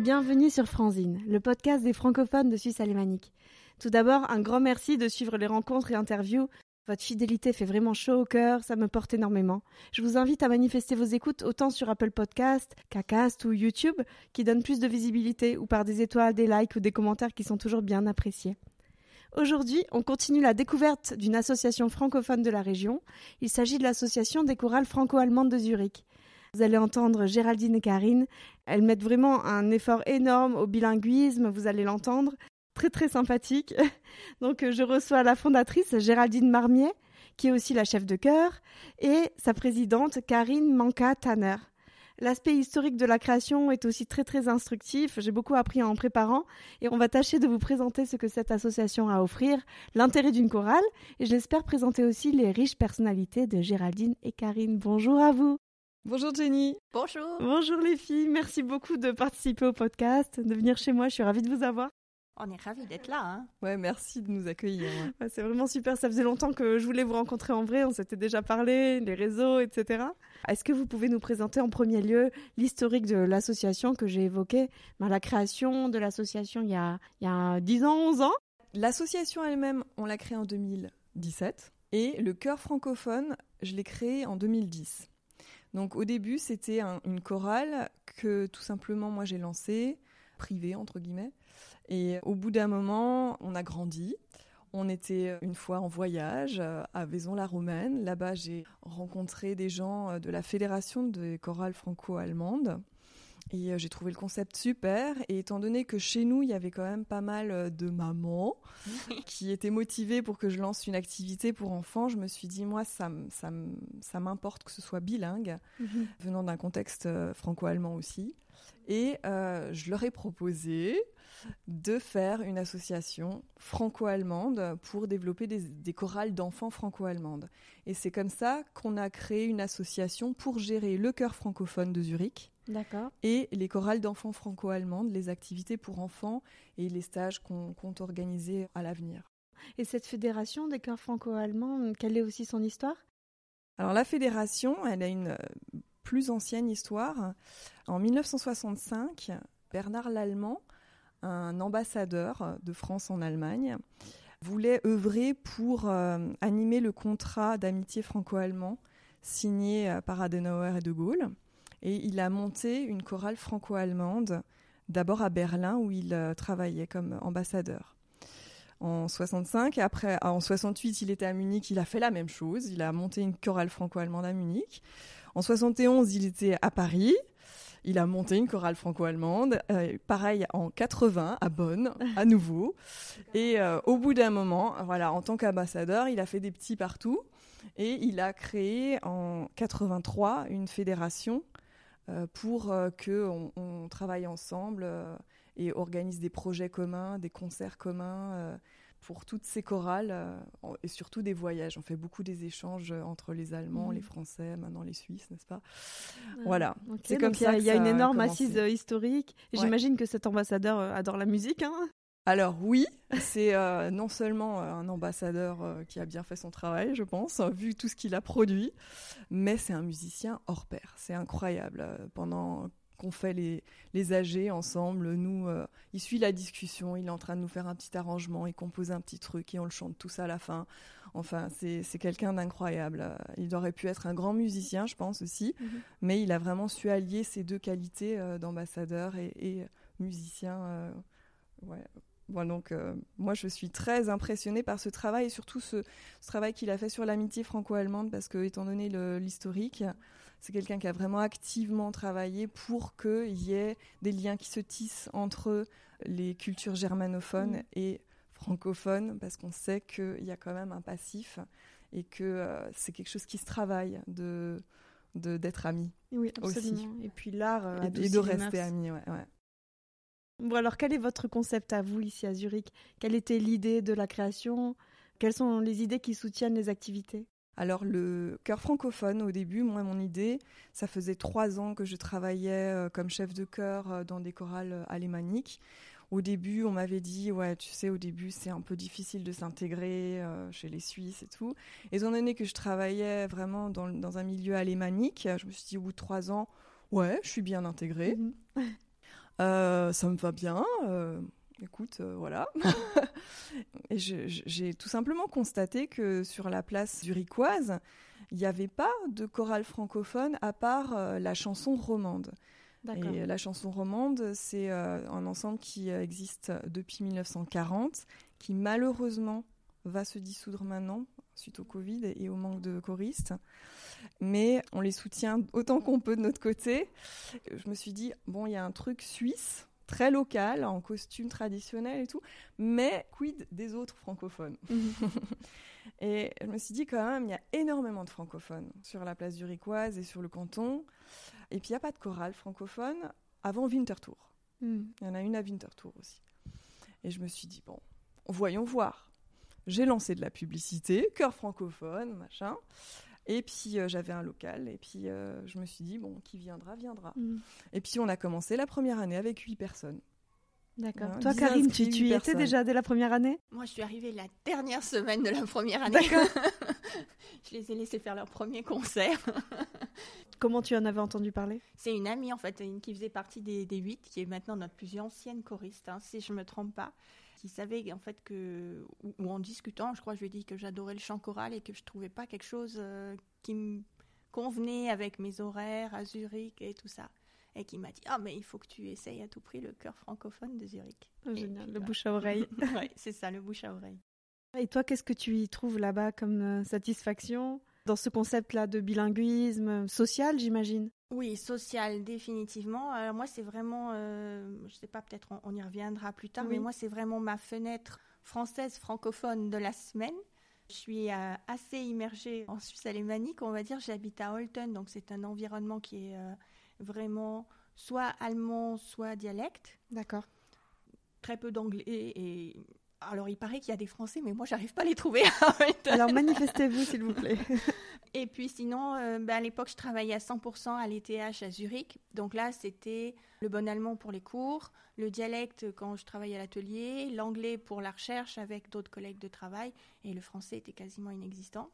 Bienvenue sur Franzine, le podcast des francophones de Suisse alémanique. Tout d'abord, un grand merci de suivre les rencontres et interviews. Votre fidélité fait vraiment chaud au cœur, ça me porte énormément. Je vous invite à manifester vos écoutes autant sur Apple Podcast, Cacast ou YouTube, qui donnent plus de visibilité, ou par des étoiles, des likes ou des commentaires qui sont toujours bien appréciés. Aujourd'hui, on continue la découverte d'une association francophone de la région. Il s'agit de l'association des chorales franco-allemandes de Zurich. Vous allez entendre Géraldine et Karine. Elles mettent vraiment un effort énorme au bilinguisme, vous allez l'entendre. Très très sympathique. Donc je reçois la fondatrice Géraldine Marmier, qui est aussi la chef de chœur, et sa présidente Karine Manka-Tanner. L'aspect historique de la création est aussi très très instructif. J'ai beaucoup appris en préparant et on va tâcher de vous présenter ce que cette association a à offrir, l'intérêt d'une chorale et j'espère présenter aussi les riches personnalités de Géraldine et Karine. Bonjour à vous. Bonjour Jenny. Bonjour. Bonjour les filles. Merci beaucoup de participer au podcast, de venir chez moi. Je suis ravie de vous avoir. On est ravis d'être là. Hein. ouais, merci de nous accueillir. c'est vraiment super. Ça faisait longtemps que je voulais vous rencontrer en vrai. On s'était déjà parlé, les réseaux, etc. Est-ce que vous pouvez nous présenter en premier lieu l'historique de l'association que j'ai évoquée? Ben, La création de l'association il, y a, il y a 10 ans, 11 ans L'association elle-même, on l'a créée en 2017. Et le chœur francophone, je l'ai créé en 2010. Donc au début, c'était une chorale que tout simplement moi j'ai lancée, privée entre guillemets. Et au bout d'un moment, on a grandi. On était une fois en voyage euh, à Vaison-la-Romaine. Là-bas, j'ai rencontré des gens euh, de la Fédération des chorales franco-allemandes. Et euh, j'ai trouvé le concept super. Et étant donné que chez nous, il y avait quand même pas mal de mamans qui étaient motivées pour que je lance une activité pour enfants, je me suis dit, moi, ça, ça, ça m'importe que ce soit bilingue, mhm. venant d'un contexte franco-allemand aussi. Et je leur ai proposé de faire une association franco-allemande pour développer des, chorales d'enfants franco-allemandes. Et c'est comme ça qu'on a créé une association pour gérer le chœur francophone de Zurich. Et les chorales d'enfants franco-allemandes, les activités pour enfants et les stages qu'on compte organiser à l'avenir. Et cette fédération des chœurs franco-allemands, quelle est aussi son histoire? Alors la fédération, elle a une euh, plus ancienne histoire. En 1965, Bernard Lallemand un ambassadeur de France en Allemagne, voulait œuvrer pour euh, animer le contrat d'amitié franco-allemand signé euh, par Adenauer et De Gaulle. Et il a monté une chorale franco-allemande, d'abord à Berlin, où il euh, travaillait comme ambassadeur. En 65, après, en 68, il était à Munich, il a fait la même chose. Il a monté une chorale franco-allemande à Munich. En 71, il était à Paris. Il a monté une chorale franco-allemande, euh, pareil en 80 à Bonn, à nouveau. Et euh, au bout d'un moment, voilà, en tant qu'ambassadeur, il a fait des petits partout et il a créé en 83 une fédération pour que on, travaille ensemble et organise des projets communs, des concerts communs pour toutes ces chorales euh, et surtout des voyages. On fait beaucoup des échanges entre les Allemands, les mm. Français, maintenant les Suisses, n'est-ce pas? Voilà. C'est comme ça. Il y a, une énorme assise euh, historique. J'imagine que cet ambassadeur euh, adore la musique. Hein alors oui, c'est non seulement un ambassadeur qui a bien fait son travail, je pense, vu tout ce qu'il a produit, mais c'est un musicien hors pair. C'est incroyable. Pendant qu'on fait les, les AG ensemble. Nous, euh, il suit la discussion, il est en train de nous faire un petit arrangement, il compose un petit truc et on le chante tous à la fin. Enfin, c'est quelqu'un d'incroyable. Il aurait pu être un grand musicien, je pense aussi, mhm. mais il a vraiment su allier ces deux qualités euh, d'ambassadeur et, musicien. Euh, donc, moi, je suis très impressionnée par ce travail et surtout ce, ce travail qu'il a fait sur l'amitié franco-allemande parce que, étant donné l'historique, c'est quelqu'un qui a vraiment activement travaillé pour qu'il y ait des liens qui se tissent entre les cultures germanophones mm. et francophones, parce qu'on sait qu'il y a quand même un passif et que euh, c'est quelque chose qui se travaille de d'être amis oui, Aussi. Et puis l'art euh, et, de rester amis. Ouais, Bon alors quel est votre concept à vous ici à Zurich? Quelle était l'idée de la création? Quelles sont les idées qui soutiennent les activités? Alors le chœur francophone, au début, moi mon idée, ça faisait trois ans que je travaillais euh, comme chef de chœur euh, dans des chorales euh, alémaniques. Au début, on m'avait dit, ouais, tu sais, au début, c'est un peu difficile de s'intégrer chez les Suisses et tout. Étant donné que je travaillais vraiment dans, un milieu alémanique, je me suis dit, au bout de trois ans, ouais, je suis bien intégrée. Mhm. Euh, ça me va bien. euh, écoute, euh, voilà. et j'ai tout simplement constaté que sur la place zurichoise, il n'y avait pas de chorale francophone à part la chanson romande. Et la chanson romande, c'est un ensemble qui existe depuis 1940, qui malheureusement va se dissoudre maintenant suite au Covid et au manque de choristes. Mais on les soutient autant qu'on peut de notre côté. Je me suis dit, bon, il y a un truc suisse, très local, en costume traditionnel et tout, mais quid des autres francophones Mhm. Et je me suis dit quand même, il y a énormément de francophones sur la place zurichoise et sur le canton. Et puis il n'y a pas de chorale francophone avant Winterthur. Mhm. Il y en a une à Winterthur aussi. Et je me suis dit, bon, voyons voir. J'ai lancé de la publicité, cœur francophone, machin. Et puis euh, j'avais un local. Et puis euh, je me suis dit, bon, qui viendra, viendra. Mhm. Et puis on a commencé la première année avec huit personnes. D'accord. Voilà, Toi, Karine, tu, y étais déjà dès la première année? Moi, je suis arrivée la dernière semaine de la première année. D'accord. je les ai laissés faire leur premier concert. Comment tu en avais entendu parler? C'est une amie, en fait, une qui faisait partie des, des huit, qui est maintenant notre plus ancienne choriste, hein, si je me trompe pas, qui savait en fait que, ou, ou en discutant, je crois, je lui ai dit que j'adorais le chant choral et que je trouvais pas quelque chose euh, qui me convenait avec mes horaires à Zurich et tout ça. Et qui m'a dit Ah, mais il faut que tu essayes à tout prix le chœur francophone de Zurich. Oh, Génial, puis, le bah. bouche à oreille. c'est ça, le bouche à oreille. Et toi, qu'est-ce que tu y trouves là-bas comme euh, satisfaction dans ce concept-là de bilinguisme social, j'imagine? Oui, social, définitivement. Alors moi, c'est vraiment, euh, je sais pas, peut-être on, on y reviendra plus tard, Oui. mais moi, c'est vraiment ma fenêtre française francophone de la semaine. Je suis euh, assez immergée en Suisse alémanique, on va dire. J'habite à Holten, donc c'est un environnement qui est euh, vraiment soit allemand, soit dialecte. D'accord. Très peu d'anglais et alors il paraît qu'il y a des Français, mais moi, j'arrive pas à les trouver à. Alors manifestez-vous, s'il vous plaît. Et puis sinon, euh, ben, à l'époque, je travaillais à 100% à l'ETH à Zurich. Donc là, c'était le bon allemand pour les cours, le dialecte quand je travaillais à l'atelier, l'anglais pour la recherche avec d'autres collègues de travail, et le français était quasiment inexistant.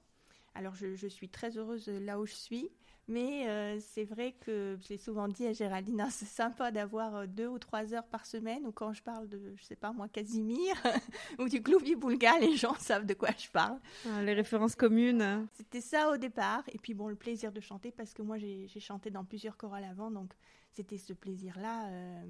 Alors je, je suis très heureuse là où je suis, mais euh, c'est vrai que je l'ai souvent dit à Géraldine, hein, c'est sympa d'avoir euh, deux ou trois heures par semaine, ou quand je parle de, je sais pas moi, Casimir, ou du Gloubi Boulga, les gens savent de quoi je parle. Ah, Les références communes. C'était ça au départ. Et puis bon, le plaisir de chanter, parce que moi j'ai j'ai chanté dans plusieurs chorales avant, donc c'était ce plaisir-là euh,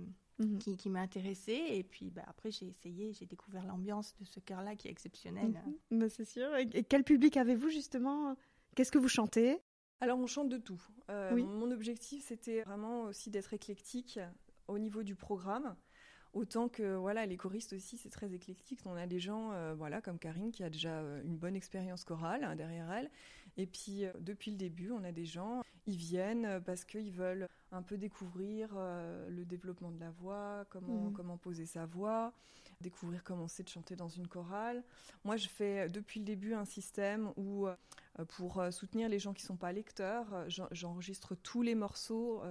mhm. qui, qui m'a intéressée. Et puis bah, après j'ai essayé, j'ai découvert l'ambiance de ce chœur-là qui est exceptionnel. Mhm. Bah, c'est sûr. Et, et quel public avez-vous justement? Qu'est-ce que vous chantez? Alors on chante de tout. Euh, Oui. Mon objectif c'était vraiment aussi d'être éclectique au niveau du programme. Autant que voilà, les choristes aussi, c'est très éclectique. On a des gens, euh, voilà, comme Karine, qui a déjà euh, une bonne expérience chorale hein, derrière elle. Et puis euh, depuis le début, on a des gens, ils viennent parce qu'ils veulent un peu découvrir euh, le développement de la voix, comment Mhm. comment poser sa voix, découvrir comment c'est de chanter dans une chorale. Moi, je fais depuis le début un système où pour soutenir les gens qui sont pas lecteurs, j'en- j'enregistre tous les morceaux.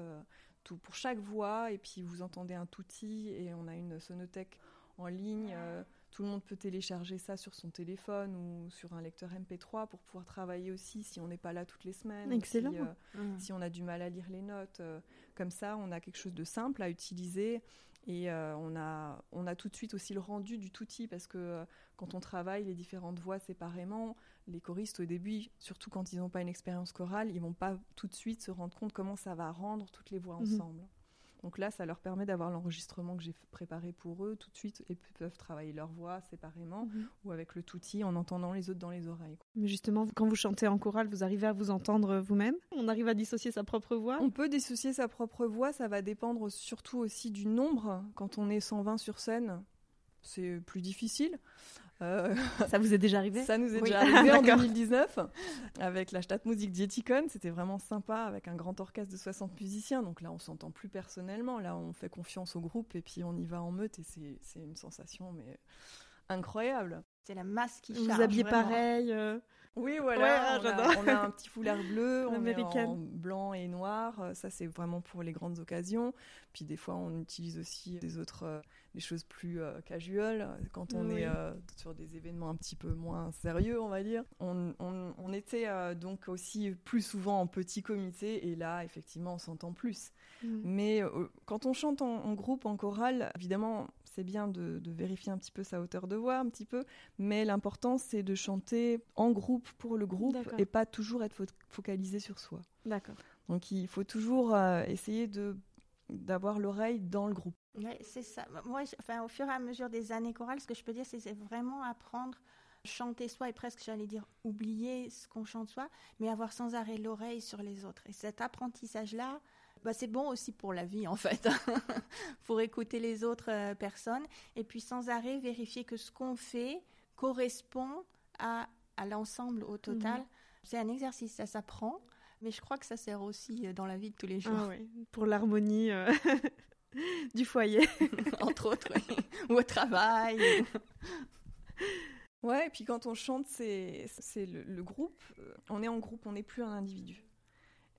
Tout, pour chaque voix, et puis vous entendez un touti, et on a une sonothèque en ligne. euh, tout le monde peut télécharger ça sur son téléphone ou sur un lecteur MP3 pour pouvoir travailler aussi si on n'est pas là toutes les semaines. Excellent. Si, euh, si on a du mal à lire les notes. euh, comme ça, on a quelque chose de simple à utiliser. Et euh, on, a, on a tout de suite aussi le rendu du touti parce que euh, quand on travaille les différentes voix séparément, les choristes au début, surtout quand ils n'ont pas une expérience chorale, ils vont pas tout de suite se rendre compte comment ça va rendre toutes les voix Mhm. ensemble. Donc là, ça leur permet d'avoir l'enregistrement que j'ai préparé pour eux tout de suite et peuvent travailler leur voix séparément ou avec le touti en entendant les autres dans les oreilles. Mais justement, quand vous chantez en chorale, vous arrivez à vous entendre vous-même? On arrive à dissocier sa propre voix? On peut dissocier sa propre voix, ça va dépendre surtout aussi du nombre. Quand on est 120 sur scène, c'est plus difficile. Euh, Ça vous est déjà arrivé ça nous est Oui. déjà arrivé en D'accord. 2019 avec la Stadtmusik Dietikon. C'était vraiment sympa avec un grand orchestre de 60 musiciens. Donc là, on s'entend plus personnellement. Là, on fait confiance au groupe et puis on y va en meute et c'est c'est une sensation mais incroyable. C'est la masse qui Vous charge. vous habillez vraiment. pareil euh, Oui, voilà. on, a, on, a, un petit foulard bleu, on est en blanc et noir. Ça, c'est vraiment pour les grandes occasions. Puis des fois, on utilise aussi des autres, des choses plus euh, casual quand on est euh, sur des événements un petit peu moins sérieux, on va dire. On, on, était euh, donc aussi plus souvent en petit comité et là, effectivement, on s'entend plus. Mm. Mais quand on chante en, groupe, en chorale, évidemment, c'est bien de, de, vérifier un petit peu sa hauteur de voix, un petit peu, mais l'important c'est de chanter en groupe pour le groupe et pas toujours être focalisé sur soi. D'accord. Donc il faut toujours essayer de d'avoir l'oreille dans le groupe. Oui, c'est ça. Moi, enfin, au fur et à mesure des années chorales, ce que je peux dire, c'est vraiment apprendre chanter soi et presque, j'allais dire, oublier ce qu'on chante soi, mais avoir sans arrêt l'oreille sur les autres. Et cet apprentissage-là, bah, c'est bon aussi pour la vie, en fait, pour écouter les autres euh, personnes et puis sans arrêt vérifier que ce qu'on fait correspond à, à l'ensemble au total. C'est un exercice, ça s'apprend. Mais je crois que ça sert aussi euh, dans la vie de tous les jours. Ah pour l'harmonie euh, du foyer. Entre autres, oui. Ou au travail. Ouais, et puis quand on chante, c'est le, le, groupe. On est en groupe, on n'est plus un individu.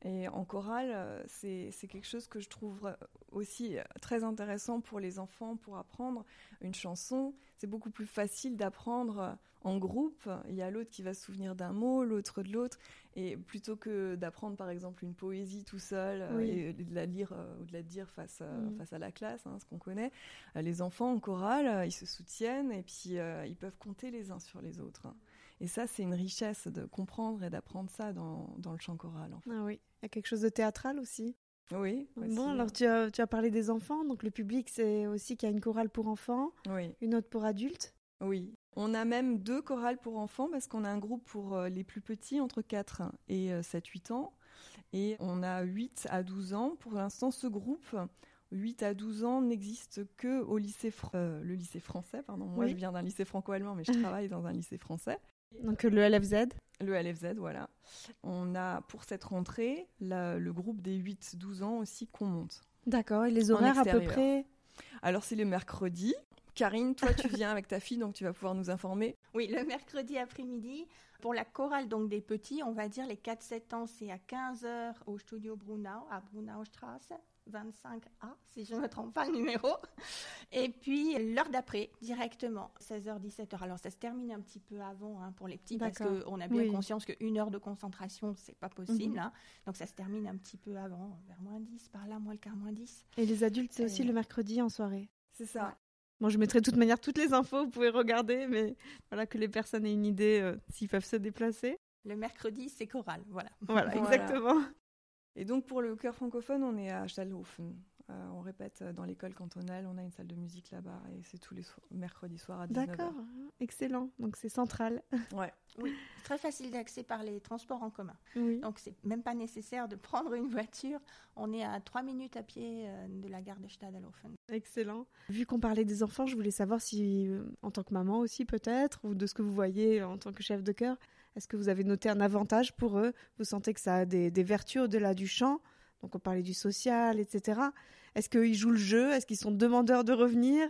Et en chorale, c'est quelque chose que je trouve aussi très intéressant pour les enfants pour apprendre une chanson. C'est beaucoup plus facile d'apprendre en groupe. Il y a l'autre qui va se souvenir d'un mot, l'autre de l'autre. Et plutôt que d'apprendre par exemple une poésie tout seul euh, et de la lire euh, ou de la dire face, mm. face à la classe, hein, ce qu'on connaît, euh, les enfants en chorale, ils se soutiennent et puis ils peuvent compter les uns sur les autres. Et ça, c'est une richesse de comprendre et d'apprendre ça dans, dans, le chant choral. Ah oui, il y a quelque chose de théâtral aussi. Oui. Bon, alors tu as, tu as, parlé des enfants, donc le public, c'est aussi qu'il y a une chorale pour enfants, oui. une autre pour adultes. Oui, on a même deux chorales pour enfants parce qu'on a un groupe pour euh, les plus petits, entre 4 et 7-8 euh, ans. Et on a 8 à 12 ans. Pour l'instant, ce groupe, 8 à 12 ans, n'existe que au lycée, euh, le lycée français. Pardon. Moi, je viens d'un lycée franco-allemand, mais je travaille dans un lycée français. Donc le LFZ Le LFZ, voilà. On a pour cette rentrée le groupe des 8-12 ans aussi qu'on monte. D'accord, et les horaires à peu près? Alors c'est le mercredi, Karine, toi, tu viens avec ta fille, donc tu vas pouvoir nous informer. Oui, le mercredi après-midi. Pour la chorale donc des petits, on va dire les 4-7 ans, c'est à 15h au studio Brunau, à Brunaustrasse. 25A, si je ne me trompe pas le numéro. Et puis l'heure d'après, directement, 16h, 17h. Alors ça se termine un petit peu avant hein, pour les petits parce qu'on a bien conscience qu'une heure de concentration, c'est pas possible. Mhm. Hein. Donc ça se termine un petit peu avant, vers moins 10, par là, moins le quart, moins 10. Et les adultes, c'est aussi le mercredi en soirée C'est ça. Moi, je mettrai de toute manière toutes les infos, vous pouvez regarder, mais voilà que les personnes aient une idée euh, s'ils peuvent se déplacer. Le mercredi, c'est choral, voilà. Voilà, exactement. Et donc pour le chœur francophone, on est à Stallhofen. Euh, on répète dans l'école cantonale, on a une salle de musique là-bas et c'est tous les mercredis soirs à 19h. D'accord, excellent. Donc c'est central. Ouais. Oui, très facile d'accès par les transports en commun. Oui. Donc c'est même pas nécessaire de prendre une voiture. On est à trois minutes à pied euh, de la gare de Stadalhofen. Excellent. Vu qu'on parlait des enfants, je voulais savoir si, euh, en tant que maman aussi peut-être, ou de ce que vous voyez en tant que chef de chœur, est-ce que vous avez noté un avantage pour eux? Vous sentez que ça a des, des vertus au-delà du chant? Donc on parlait du social, etc. Est-ce qu'ils jouent le jeu? Est-ce qu'ils sont demandeurs de revenir?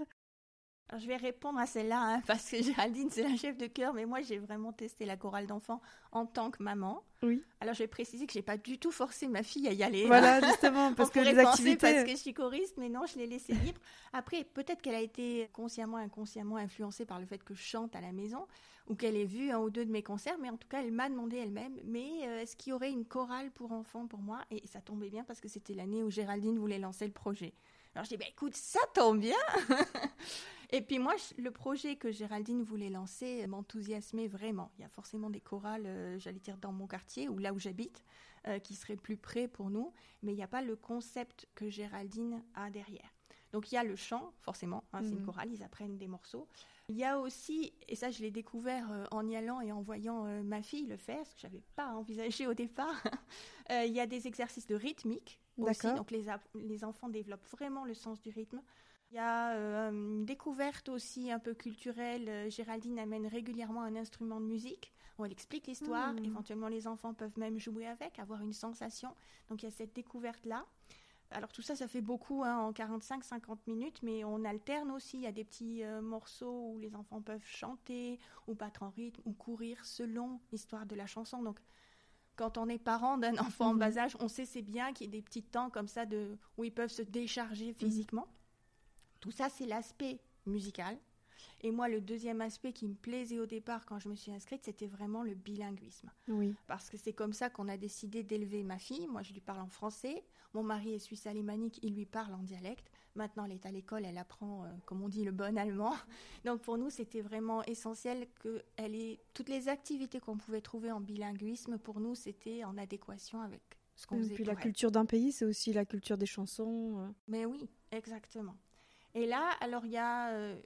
Alors, je vais répondre à celle-là, hein, parce que Géraldine, c'est la chef de chœur, mais moi, j'ai vraiment testé la chorale d'enfants en tant que maman. Oui. Alors, je vais préciser que j'ai pas du tout forcé ma fille à y aller. Voilà, justement, parce que les activités... parce que je suis choriste, mais non, je l'ai laissée libre. Après, peut-être qu'elle a été consciemment, inconsciemment influencée par le fait que je chante à la maison, ou qu'elle ait vu un ou deux de mes concerts, mais en tout cas, elle m'a demandé elle-même, mais euh, est-ce qu'il y aurait une chorale pour enfants pour moi? Et ça tombait bien parce que c'était l'année où Géraldine voulait lancer le projet. Alors, je dis, bah, écoute, ça tombe bien Et puis moi, le projet que Géraldine voulait lancer m'enthousiasmait vraiment. Il y a forcément des chorales, euh, j'allais dire, dans mon quartier ou là où j'habite, euh, qui seraient plus près pour nous, mais il n'y a pas le concept que Géraldine a derrière. Donc il y a le chant, forcément, hein, c'est une mhm. chorale, ils apprennent des morceaux. Il y a aussi, et ça je l'ai découvert euh, en y allant et en voyant ma fille le faire, ce que je n'avais pas envisagé au départ, il y a des exercices de rythmique aussi, donc les, les enfants développent vraiment le sens du rythme. Il y a euh, une découverte aussi un peu culturelle. Euh, Géraldine amène régulièrement un instrument de musique. On explique l'histoire. Hmm. Éventuellement, les enfants peuvent même jouer avec, avoir une sensation. Donc, il y a cette découverte-là. Alors tout ça, ça fait beaucoup hein, en 45-50 minutes, mais on alterne aussi. Il y a des petits euh, morceaux où les enfants peuvent chanter ou battre en rythme ou courir selon l'histoire de la chanson. Donc quand on est parent d'un enfant en Mhm. bas âge, on sait c'est bien qu'il y ait des petits temps comme ça de, où ils peuvent se décharger physiquement. Tout ça, c'est l'aspect musical. Et moi, le deuxième aspect qui me plaisait au départ quand je me suis inscrite, c'était vraiment le bilinguisme Oui. parce que c'est comme ça qu'on a décidé d'élever ma fille. Moi, je lui parle en français. Mon mari est suisse alémanique, il lui parle en dialecte. Maintenant, elle est à l'école, elle apprend, euh, comme on dit, le bon allemand. Donc, pour nous, c'était vraiment essentiel que elle ait toutes les activités qu'on pouvait trouver en bilinguisme. Pour nous, c'était en adéquation avec ce qu'on Et faisait. puis la elle. culture d'un pays, c'est aussi la culture des chansons. euh. Mais oui, exactement. Et là, alors il y a, euh,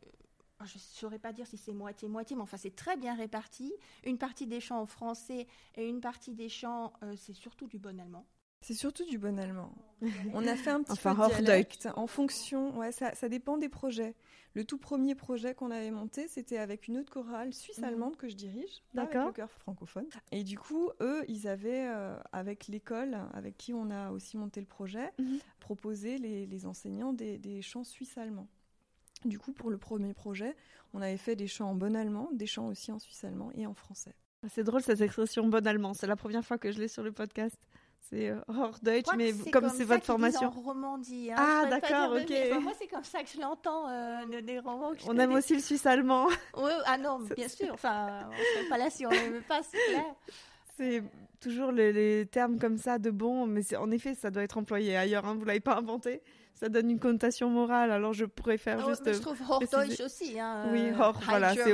je ne saurais pas dire si c'est moitié-moitié, mais enfin c'est très bien réparti. Une partie des chants en français et une partie des chants, euh, c'est surtout du bon allemand. C'est surtout du bon allemand. On a fait un petit Enfin, peu de dialecte en fonction. Ouais, ça, ça dépend des projets. Le tout premier projet qu'on avait monté, c'était avec une autre chorale suisse-allemande que je dirige, avec D'accord. le chœur francophone. Et du coup, eux, ils avaient, euh, avec l'école avec qui on a aussi monté le projet, Mhm. proposé les, les enseignants des, des chants suisse-allemands. Du coup, pour le premier projet, on avait fait des chants en bon allemand, des chants aussi en suisse-allemand et en français. C'est drôle cette expression bon allemand. C'est la première fois que je l'ai sur le podcast. C'est euh, hors Deutsch, mais comme c'est votre formation. En Romandie. hein. Ah, d'accord, mais, ok. enfin, moi, c'est comme ça que je l'entends, euh, de- des romans que je On aime aussi le suisse allemand. Ouais, ah non, bien sûr. Enfin, on serait pas là si on n'aimait pas, c'est clair. C'est toujours les, les termes comme ça de bon, mais en effet, ça doit être employé ailleurs. Hein, vous l'avez pas inventé. Ça donne une connotation morale. Alors je pourrais faire Ah ouais, juste. je trouve Hochdeutsch préciser. aussi. Hein, Oui, euh, High voilà, c'est c'est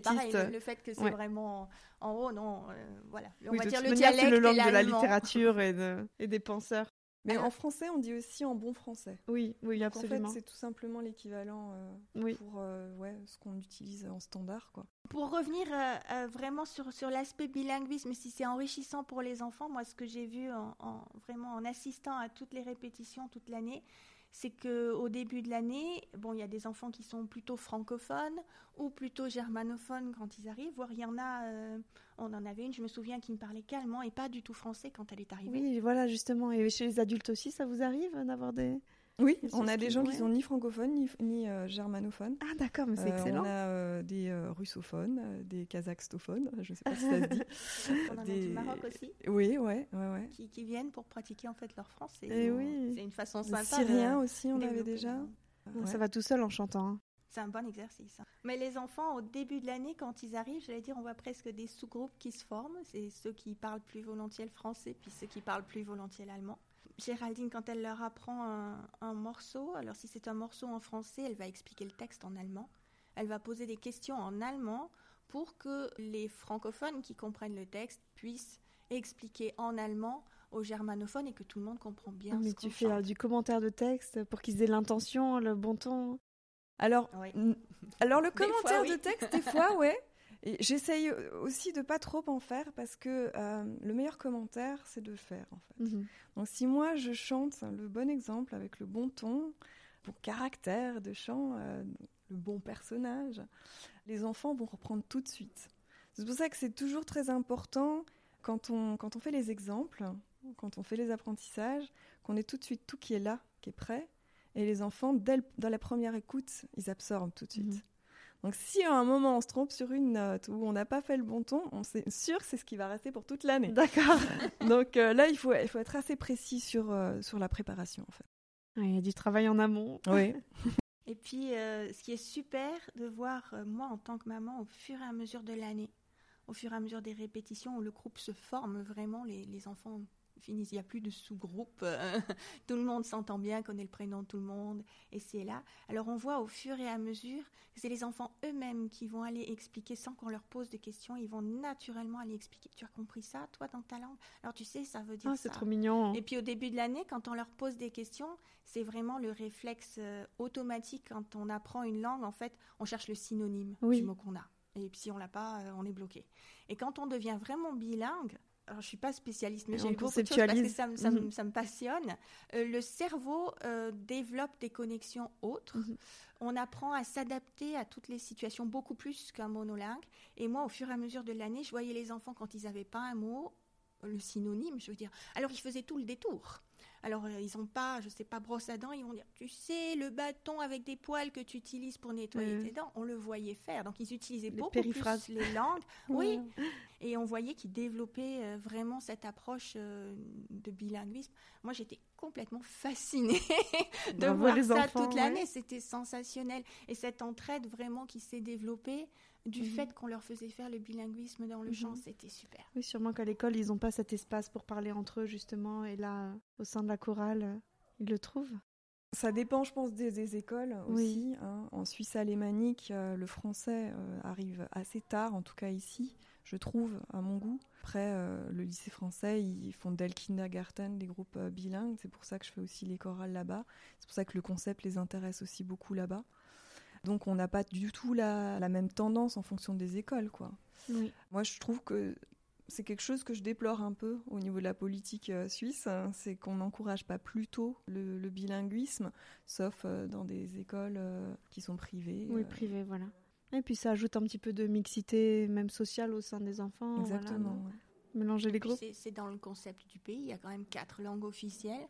pareil, élitiste. le, fait que c'est Ouais. vraiment en haut, non, euh, voilà. On Oui, va dire le dialecte c'est le et langue de la littérature et, de- et des penseurs. Mais Alors- en français, on dit aussi en bon français. Oui, oui, Donc, en absolument. fait, c'est tout simplement l'équivalent euh, oui. pour euh, ouais, ce qu'on utilise en standard. Quoi. Pour revenir euh, euh, vraiment sur, sur l'aspect bilinguisme, si c'est enrichissant pour les enfants, moi ce que j'ai vu en, en- vraiment en assistant à toutes les répétitions toute l'année, c'est que au début de l'année, bon, il y a des enfants qui sont plutôt francophones ou plutôt germanophones quand ils arrivent. Voire il y en a, euh, on en avait une, je me souviens, qui ne parlait qu'allemand et pas du tout français quand elle est arrivée. Oui, voilà, justement. Et chez les adultes aussi, ça vous arrive d'avoir des. Oui, on a des gens qui sont ni francophones ni, ni euh, germanophones. Ah, d'accord, mais c'est Euh, excellent. on a euh, des euh, russophones, des kazakhstophones, je ne sais pas si ça se dit. On en a des- du Maroc aussi. Oui, ouais, ouais, ouais. Qui, qui viennent pour pratiquer en fait leur français. Eh Donc, oui. C'est une façon Les sympa. Syriens de aussi, on avait déjà. Ouais. Ça va tout seul en chantant. hein. C'est un bon exercice. hein. Mais les enfants, au début de l'année, quand ils arrivent, j'allais dire, on voit presque des sous-groupes qui se forment. C'est ceux qui parlent plus volontiers le français, puis ceux qui parlent plus volontiers l'allemand. Géraldine, quand elle leur apprend un, un morceau, alors si c'est un morceau en français, elle va expliquer le texte en allemand. Elle va poser des questions en allemand pour que les francophones qui comprennent le texte puissent expliquer en allemand aux germanophones et que tout le monde comprend bien mais ce tu fais euh, chante. du commentaire de texte pour qu'ils aient l'intention, le bon ton. Alors, Oui. alors le fois, commentaire oui. de texte, des fois, ouais. Et j'essaye aussi de pas trop en faire parce que euh, le meilleur commentaire, c'est de le faire, en fait. Mhm. Donc si moi je chante le bon exemple avec le bon ton, le bon caractère de chant, euh, le bon personnage, les enfants vont reprendre tout de suite. C'est pour ça que c'est toujours très important quand on, quand on fait les exemples, quand on fait les apprentissages, qu'on ait tout de suite tout qui est là, qui est prêt. Et les enfants, dès le- dans la première écoute, ils absorbent tout de suite. Mhm. Donc si à un moment on se trompe sur une note ou on n'a pas fait le bon ton, on sait sûr que c'est ce qui va rester pour toute l'année. D'accord. Donc euh, là, il faut, il faut être assez précis sur, euh, sur la préparation, en fait. Ouais, Il y a du travail en amont. Oui. Et puis, euh, ce qui est super de voir, euh, moi, en tant que maman, au fur et à mesure de l'année, au fur et à mesure des répétitions, où le groupe se forme vraiment, les, les enfants finissent, il n'y a plus de sous-groupe, euh, tout le monde s'entend bien, connaît le prénom de tout le monde, et c'est là. Alors, on voit au fur et à mesure que c'est les enfants eux-mêmes qui vont aller expliquer sans qu'on leur pose de questions, ils vont naturellement aller expliquer. Tu as compris ça, toi, dans ta langue? Alors, tu sais, ça veut dire Ah, c'est trop mignon. Et puis au début de l'année, quand on leur pose des questions, c'est vraiment le réflexe euh, automatique quand on apprend une langue. En fait, on cherche le synonyme Oui. du mot qu'on a. Et puis si on l'a pas, euh, on est bloqué. Et quand on devient vraiment bilingue, alors je suis pas spécialiste, mais j'ai beaucoup de choses parce que ça me passionne. Euh, le cerveau euh, développe des connexions autres. Mhm. On apprend à s'adapter à toutes les situations beaucoup plus qu'un monolingue. Et moi, au fur et à mesure de l'année, je voyais les enfants quand ils n'avaient pas un mot, le synonyme, je veux dire. Alors ils faisaient tout le détour. Alors, euh, ils n'ont pas, je sais pas, brosse à dents, ils vont dire, tu sais, le bâton avec des poils que tu utilises pour nettoyer tes dents, on le voyait faire. Donc, ils utilisaient Les beaucoup périphrases. plus les langues. oui, et on voyait qu'ils développaient euh, vraiment cette approche euh, de bilinguisme. Moi, j'étais complètement fascinée de voir les ça enfants, toute ouais. l'année. C'était sensationnel. Et cette entraide vraiment qui s'est développée du Mhm. fait qu'on leur faisait faire le bilinguisme dans le chant, Mhm. c'était super. Oui, sûrement qu'à l'école, ils n'ont pas cet espace pour parler entre eux, justement. Et là, au sein de la chorale, ils le trouvent. Ça dépend, je pense, des, des écoles Oui. aussi. hein. En Suisse alémanique, euh, le français euh, arrive assez tard, en tout cas ici, je trouve, à mon goût. Après, euh, le lycée français, ils font dès le kindergarten des groupes euh, bilingues. C'est pour ça que je fais aussi les chorales là-bas. C'est pour ça que le concept les intéresse aussi beaucoup là-bas. Donc, on n'a pas du tout la, la même tendance en fonction des écoles, quoi. Oui. Moi, je trouve que c'est quelque chose que je déplore un peu au niveau de la politique euh, suisse, hein, c'est qu'on n'encourage pas plus tôt le, le bilinguisme, sauf euh, dans des écoles euh, qui sont privées. Oui, euh, privé, voilà. Et puis ça ajoute un petit peu de mixité, même sociale, au sein des enfants. voilà, Exactement. ouais. mélanger les groupes. C'est c'est dans le concept du pays. Il y a quand même quatre langues officielles.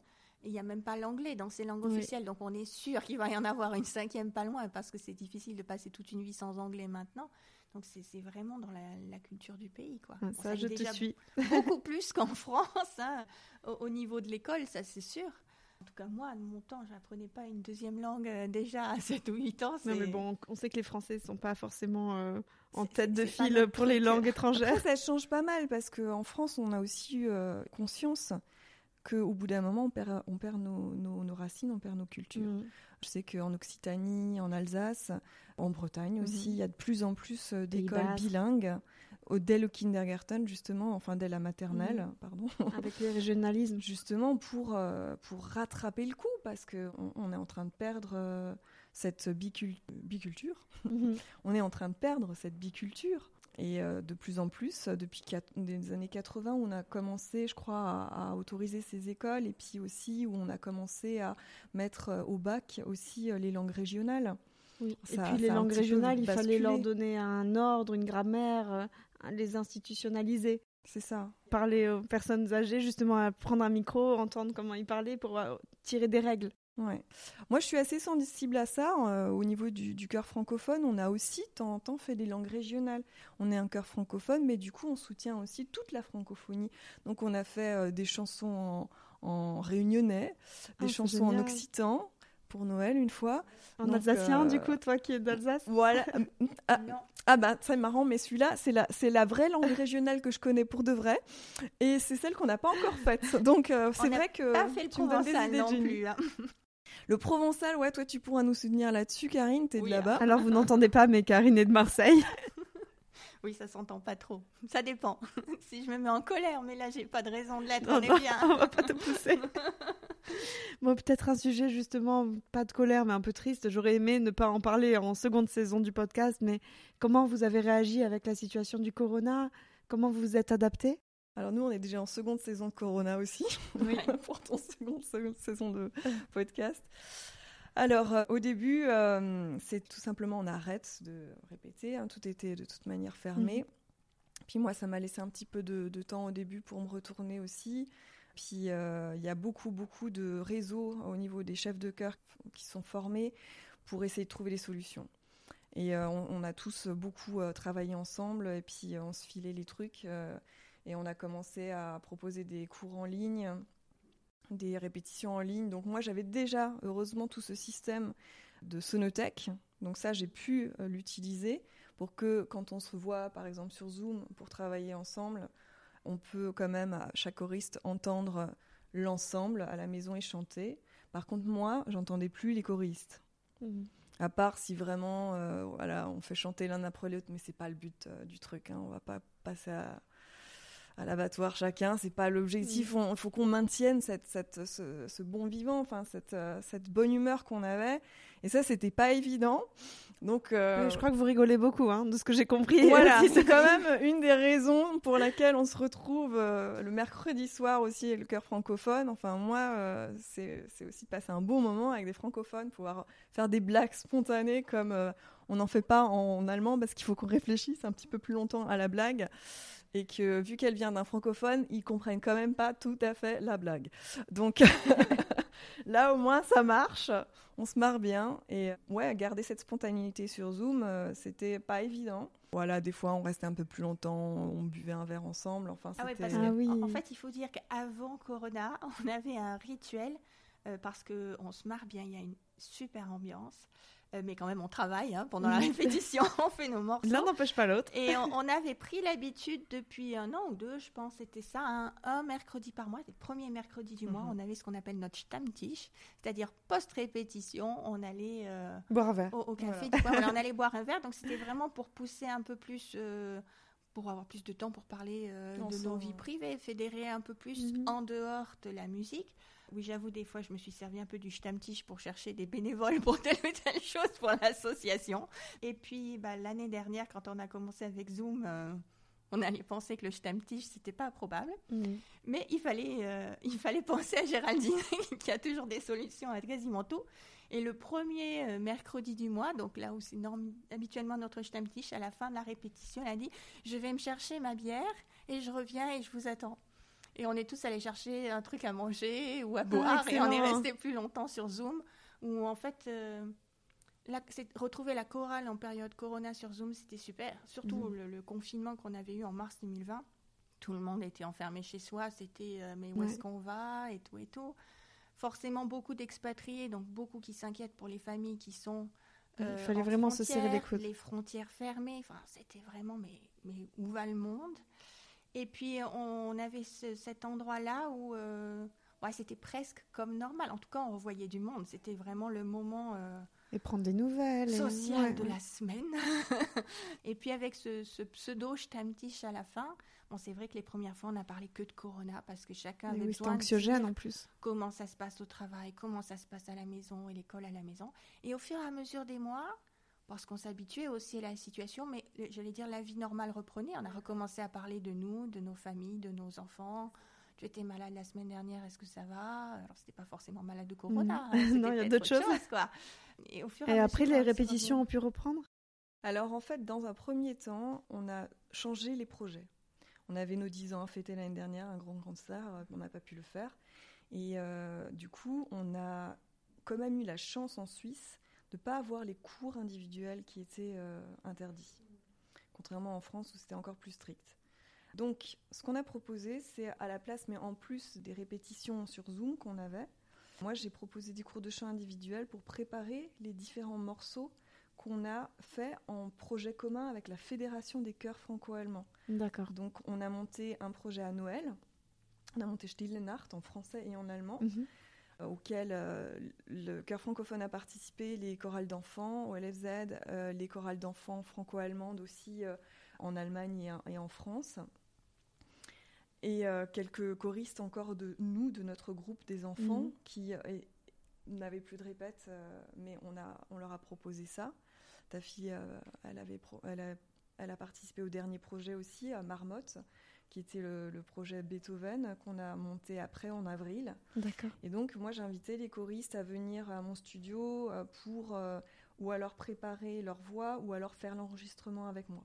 Il n'y a même pas l'anglais dans ces langues Oui. officielles. Donc on est sûr qu'il va y en avoir une cinquième pas loin parce que c'est difficile de passer toute une vie sans anglais maintenant. Donc c'est c'est vraiment dans la, la culture du pays. Quoi. Ah, Bon, ça, je te suis. beaucoup plus qu'en France, hein, au, au niveau de l'école, ça c'est sûr. En tout cas, moi, de mon temps, je n'apprenais pas une deuxième langue euh, déjà à 7 ou 8 ans. Non, mais bon, on sait que les Français sont pas forcément euh, en tête de file pour les langues étrangères. Après, ça change pas mal parce qu'en France, on a aussi eu euh, conscience qu'au bout d'un moment, on perd, on perd nos, nos- nos racines, on perd nos cultures. Mm. Je sais qu'en Occitanie, en Alsace, en Bretagne aussi, Mhm. il y a de plus en plus euh, d'écoles bilingues, au, dès le kindergarten, justement, enfin dès la maternelle, Mhm. pardon, Avec les régionalismes. justement pour, euh, pour rattraper le coup, parce qu'on on est en train de perdre euh, cette bicul- biculture. On est en train de perdre cette biculture. Et euh, de plus en plus, euh, depuis des années 80, on a commencé, je crois, à, à autoriser ces écoles, et puis aussi où on a commencé à mettre euh, au bac aussi les langues régionales. Oui. Et puis les langues régionales, il fallait leur donner un ordre, une grammaire, les institutionnaliser. C'est ça. Parler aux personnes âgées, justement, à prendre un micro, entendre comment ils parlaient pour tirer des règles. Ouais. Moi, je suis assez sensible à ça. euh, au niveau du, du chœur francophone, on a aussi de temps en temps fait des langues régionales. On est un chœur francophone, mais du coup, on soutient aussi toute la francophonie. Donc, on a fait euh, des chansons en, en réunionnais, des Ah, c'est chansons en occitan pour Noël une fois. En Donc, alsacien, euh, du coup, toi qui es d'Alsace? Voilà. Ah, Non. ah bah, c'est marrant, mais celui-là, c'est la, c'est la vraie langue régionale que je connais pour de vrai. Et c'est celle qu'on n'a pas encore faite. Donc, euh, c'est n'a vrai que Pas fait le tu me donnes des idées, non plus. hein. Le provençal, ouais, toi, tu pourras nous soutenir là-dessus, Karine, t'es Oui, de là-bas. Alors, vous n'entendez pas, mais Karine est de Marseille. Oui, ça s'entend pas trop. Ça dépend. si je me mets en colère, mais là, j'ai pas de raison de l'être, Non, on est bien. on va pas te pousser. bon, peut-être un sujet justement, pas de colère, mais un peu triste. J'aurais aimé ne pas en parler en seconde saison du podcast, mais comment vous avez réagi avec la situation du corona? Comment vous vous êtes adapté? Alors nous, on est déjà en seconde saison de Corona aussi, Oui. pour ton seconde, seconde saison de podcast. Alors euh, au début, euh, c'est tout simplement on arrête de répéter, hein, tout était de toute manière fermé. Puis moi, ça m'a laissé un petit peu de, de temps au début pour me retourner aussi. Puis euh, il y a beaucoup, beaucoup de réseaux au niveau des chefs de chœur qui sont formés pour essayer de trouver des solutions. Et on, on a tous beaucoup travaillé ensemble et puis on se filait les trucs. Et on a commencé à proposer des cours en ligne, des répétitions en ligne. Donc moi, j'avais déjà, heureusement, tout ce système de sonothèque. Donc ça, j'ai pu euh, l'utiliser pour que quand on se voit, par exemple, sur Zoom, pour travailler ensemble, on peut quand même, à chaque choriste, entendre l'ensemble à la maison et chanter. Par contre, moi, j'entendais plus les choristes. À part si vraiment, euh, voilà, on fait chanter l'un après l'autre, mais c'est pas le but euh, du truc. Hein. On va pas passer à, à l'abattoir chacun, c'est pas l'objectif. Il faut qu'on maintienne cette, cette, ce, ce bon vivant, enfin cette, euh, cette bonne humeur qu'on avait. Et ça, c'était pas évident. Donc, euh, Oui, Je crois que vous rigolez beaucoup, hein, de ce que j'ai compris. voilà, c'est quand même une des raisons pour laquelle on se retrouve euh, le mercredi soir aussi avec le cœur francophone. Enfin, moi, euh, c'est aussi de passer un bon moment avec des francophones, pouvoir faire des blagues spontanées comme on n'en fait pas en allemand parce qu'il faut qu'on réfléchisse un petit peu plus longtemps à la blague et que vu qu'elle vient d'un francophone, ils comprennent quand même pas tout à fait la blague. Donc là au moins ça marche, on se marre bien et ouais, garder cette spontanéité sur Zoom, euh, c'était pas évident. Voilà, des fois on restait un peu plus longtemps, on buvait un verre ensemble, enfin ah c'était ah oui. en, fait, il faut dire qu'avant Corona, on avait un rituel euh, parce que on se marre bien, il y a une super ambiance. Euh, mais quand même on travaille hein, pendant la répétition, on fait nos morceaux. L'un n'empêche pas l'autre. Et on, avait pris l'habitude depuis un an ou deux, je pense, c'était ça, un, mercredi par mois, le premier mercredi du mois, mhm. on avait ce qu'on appelle notre Stammtisch, c'est-à-dire post-répétition, on allait euh, boire un verre. Au, café, on allait boire un verre, donc c'était vraiment pour pousser un peu plus... Euh, pour avoir plus de temps pour parler de nos vies privées, fédérer un peu plus mhm. en dehors de la musique. Oui, j'avoue, des fois, je me suis servi un peu du Stammtisch pour chercher des bénévoles pour telle ou telle chose pour l'association. Et puis, bah, l'année dernière, quand on a commencé avec Zoom, euh, on allait penser que le Stammtisch, c'était pas probable. Mm. Mais il fallait, euh, il fallait penser à Géraldine, qui a toujours des solutions à quasiment tout. Et le premier euh, mercredi du mois, donc là où c'est habituellement notre Stammtisch, à la fin de la répétition, elle a dit Je vais me chercher ma bière et je reviens et je vous attends. Et on est tous allés chercher un truc à manger ou à boire et on est resté plus longtemps sur Zoom où en fait euh, retrouver la chorale en période Corona sur Zoom c'était super. Surtout mhm. le, confinement qu'on avait eu en mars 2020 tout le monde était enfermé chez soi c'était euh, mais où est-ce qu'on va et tout et tout. Forcément beaucoup d'expatriés donc beaucoup qui s'inquiètent pour les familles qui sont il euh, fallait vraiment se serrer les coudes les frontières fermées. Enfin c'était vraiment mais mais où va le monde? Et puis, on avait cet endroit-là où euh, ouais, c'était presque comme normal. En tout cas, on voyait du monde. C'était vraiment le moment. Euh, et prendre des nouvelles. Social de la semaine. et puis, avec ce, ce pseudo Stammtisch à la fin, bon, c'est vrai que les premières fois, on n'a parlé que de Corona parce que chacun avait besoin anxiogène en plus. Comment ça se passe au travail, comment ça se passe à la maison et l'école à la maison. Et au fur et à mesure des mois, parce qu'on s'habituait aussi à la situation, mais j'allais dire la vie normale reprenait. On a recommencé à parler de nous, de nos familles, de nos enfants. Tu étais malade la semaine dernière, est-ce que ça va? Alors c'était pas forcément malade de corona. Hein, non, il y a d'autres choses. quoi. Et, après, les répétitions ont pu reprendre? Alors en fait, dans un premier temps, on a changé les projets. On avait nos 10 ans à fêter l'année dernière, un grand concert, euh, on n'a pas pu le faire. Et euh, du coup, on a quand même eu la chance en Suisse de ne pas avoir les cours individuels qui étaient euh, interdits, contrairement en France où c'était encore plus strict. Donc, ce qu'on a proposé, c'est à la place, mais en plus des répétitions sur Zoom qu'on avait, moi j'ai proposé des cours de chant individuels pour préparer les différents morceaux qu'on a fait en projet commun avec la Fédération des chœurs franco-allemands. D'accord. Donc, on a monté un projet à Noël. On a monté Stille Nacht en français et en allemand. Mhm. Auquel euh, le chœur francophone a participé, les chorales d'enfants au LFZ, euh, les chorales d'enfants franco-allemandes aussi en Allemagne et, en France. Et quelques choristes encore de nous, de notre groupe des enfants, mhm. qui n'avaient plus de répète, mais on, a, on leur a proposé ça. Ta fille, elle, avait elle, a, elle, a, participé au dernier projet aussi, à Marmotte qui était le, projet Beethoven qu'on a monté après en avril. D'accord. Et donc moi j'ai invité les choristes à venir à mon studio euh, pour euh, ou alors préparer leur voix ou alors faire l'enregistrement avec moi.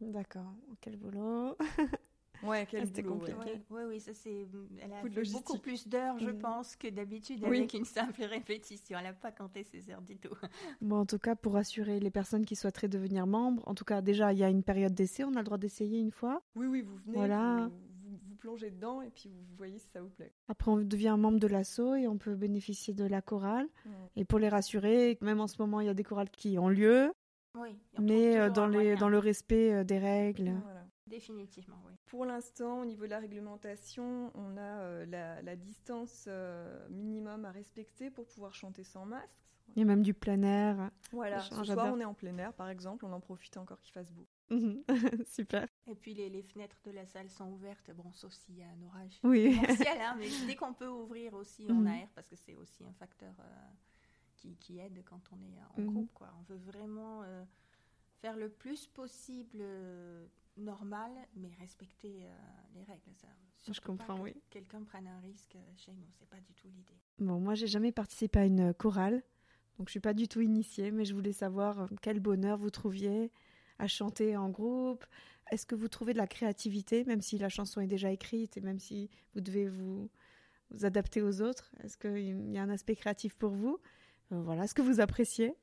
D'accord. Quel boulot. Ouais, c'était compliqué. Oui, oui, ça c'est. Elle a fait beaucoup plus d'heures, je mm. pense, que d'habitude avec une simple répétition. Elle n'a pas compté ses heures du tout. Bon, en tout cas, pour assurer les personnes qui souhaiteraient devenir membres, en tout cas, déjà, il y a une période d'essai. On a le droit d'essayer une fois. Oui, oui, vous venez. Voilà. Vous, vous, plongez dedans et puis vous voyez si ça vous plaît. Après, on devient membre de l'asso et on peut bénéficier de la chorale. Et pour les rassurer, même en ce moment, il y a des chorales qui ont lieu. Oui, mais euh, dans, les, dans le respect euh, des règles. Voilà. Définitivement, oui. Pour l'instant, au niveau de la réglementation, on a euh, la, distance euh, minimum à respecter pour pouvoir chanter sans masque. Il y a même du plein air. Voilà, ce soir on est en plein air par exemple, on en profite encore qu'il fasse beau. Mhm. Super. Et puis les, fenêtres de la salle sont ouvertes, bon, sauf s'il y a un orage. Oui. Hein, mais dès qu'on peut ouvrir aussi, on mhm. aère parce que c'est aussi un facteur euh, qui, aide quand on est en mhm. groupe. Quoi. On veut vraiment faire le plus possible normal, mais respecter euh, les règles. Ça. Je comprends, oui. Quelqu'un prenne un risque euh, chez nous, c'est pas du tout l'idée. Bon, moi, j'ai jamais participé à une chorale, Donc je suis pas du tout initiée, mais je voulais savoir quel bonheur vous trouviez à chanter en groupe. Est-ce que vous trouvez de la créativité, même si la chanson est déjà écrite et même si vous devez vous, vous adapter aux autres? Est-ce qu'il y a un aspect créatif pour vous? Voilà, est-ce que vous appréciez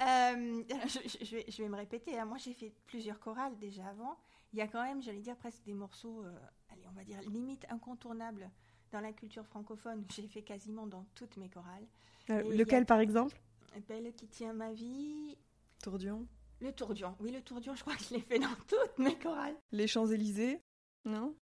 je, je, vais, je, vais, me répéter. Hein. Moi, j'ai fait plusieurs chorales déjà avant. Il y a quand même, j'allais dire, presque des morceaux, allez, on va dire, limite incontournables dans la culture francophone. J'ai fait quasiment dans toutes mes chorales. lequel, par exemple? Belle qui tient ma vie. Tourdion. Le Tourdion. Oui, le Tourdion, je crois que je l'ai fait dans toutes mes chorales. Les Champs-Élysées Non?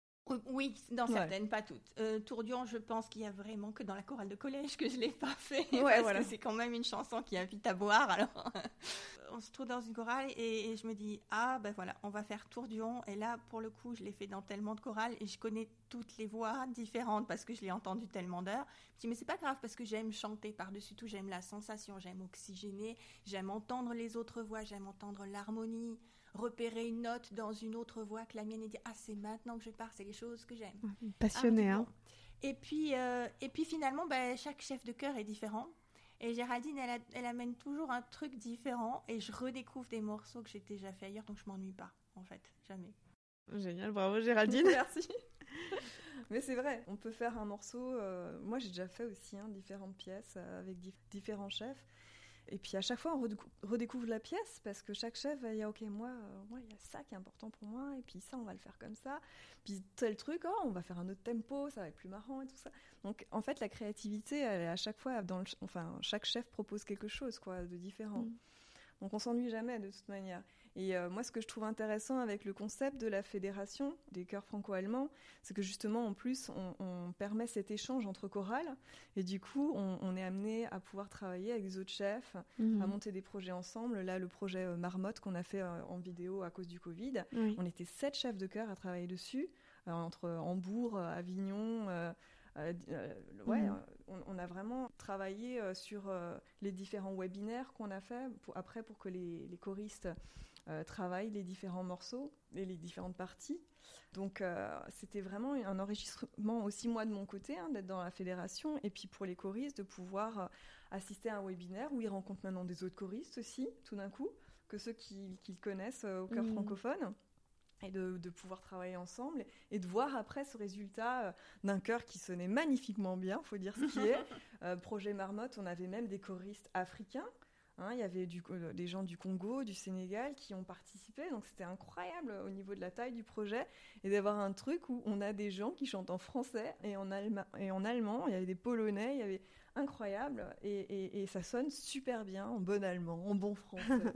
Oui, dans certaines, pas toutes. Euh, Tourdion, je pense qu'il y a vraiment que dans la chorale de collège que je l'ai pas fait. Ouais, parce que c'est quand même une chanson qui invite à boire. Alors, on se trouve dans une chorale et, je me dis ah ben voilà, on va faire Tourdion. Et là, pour le coup, je l'ai fait dans tellement de chorales et je connais toutes les voix différentes parce que je l'ai entendu tellement d'heures. Je me dis mais c'est pas grave parce que j'aime chanter par-dessus tout, j'aime la sensation, j'aime oxygéner, j'aime entendre les autres voix, j'aime entendre l'harmonie repérer une note dans une autre voix que la mienne et dire ah c'est maintenant que je pars c'est les choses que j'aime. Passionné ah, hein. et puis euh, et puis finalement ben, chaque chef de chœur est différent. Et Géraldine elle, elle, amène toujours un truc différent et je redécouvre des morceaux que j'ai déjà fait ailleurs donc je m'ennuie pas en fait jamais. Génial bravo Géraldine. Merci. Mais c'est vrai on peut faire un morceau euh, moi j'ai déjà fait aussi hein, différentes pièces euh, avec différents chefs et puis à chaque fois, on redécouvre la pièce parce que chaque chef va dire Ok, moi, euh, moi, il y a ça qui est important pour moi, et puis ça, on va le faire comme ça. Puis tel truc, oh, on va faire un autre tempo, ça va être plus marrant et tout ça. Donc en fait, la créativité, elle à chaque fois, dans le, enfin, chaque chef propose quelque chose quoi, de différent. Mm. Donc on s'ennuie jamais de toute manière. Et euh, moi, ce que je trouve intéressant avec le concept de la fédération des chœurs franco-allemands, c'est que justement, en plus, on, permet cet échange entre chorales. Et du coup, on, est amené à pouvoir travailler avec des autres chefs, mhm. à monter des projets ensemble. Là, le projet euh, Marmotte qu'on a fait euh, en vidéo à cause du Covid, on était sept chefs de chœur à travailler dessus, entre Hambourg, Avignon. ouais, mhm. on, a vraiment travaillé sur les différents webinaires qu'on a fait après pour que les, les choristes euh, travaille les différents morceaux et les différentes parties. Donc euh, c'était vraiment un enregistrement aussi moi de mon côté hein, d'être dans la fédération et puis pour les choristes de pouvoir euh, assister à un webinaire où ils rencontrent maintenant des autres choristes aussi tout d'un coup que ceux qu'ils connaissent au cœur mmh. francophone et de, de, pouvoir travailler ensemble et de voir après ce résultat d'un chœur qui sonnait magnifiquement bien, faut dire ce qui est. projet Marmotte, on avait même des choristes africains Hein, il y avait du, euh, des gens du Congo, du Sénégal qui ont participé, donc c'était incroyable au niveau de la taille du projet et d'avoir un truc où on a des gens qui chantent en français et en, et en allemand. Il y avait des Polonais, il y avait incroyable et, et, ça sonne super bien en bon allemand, en bon français.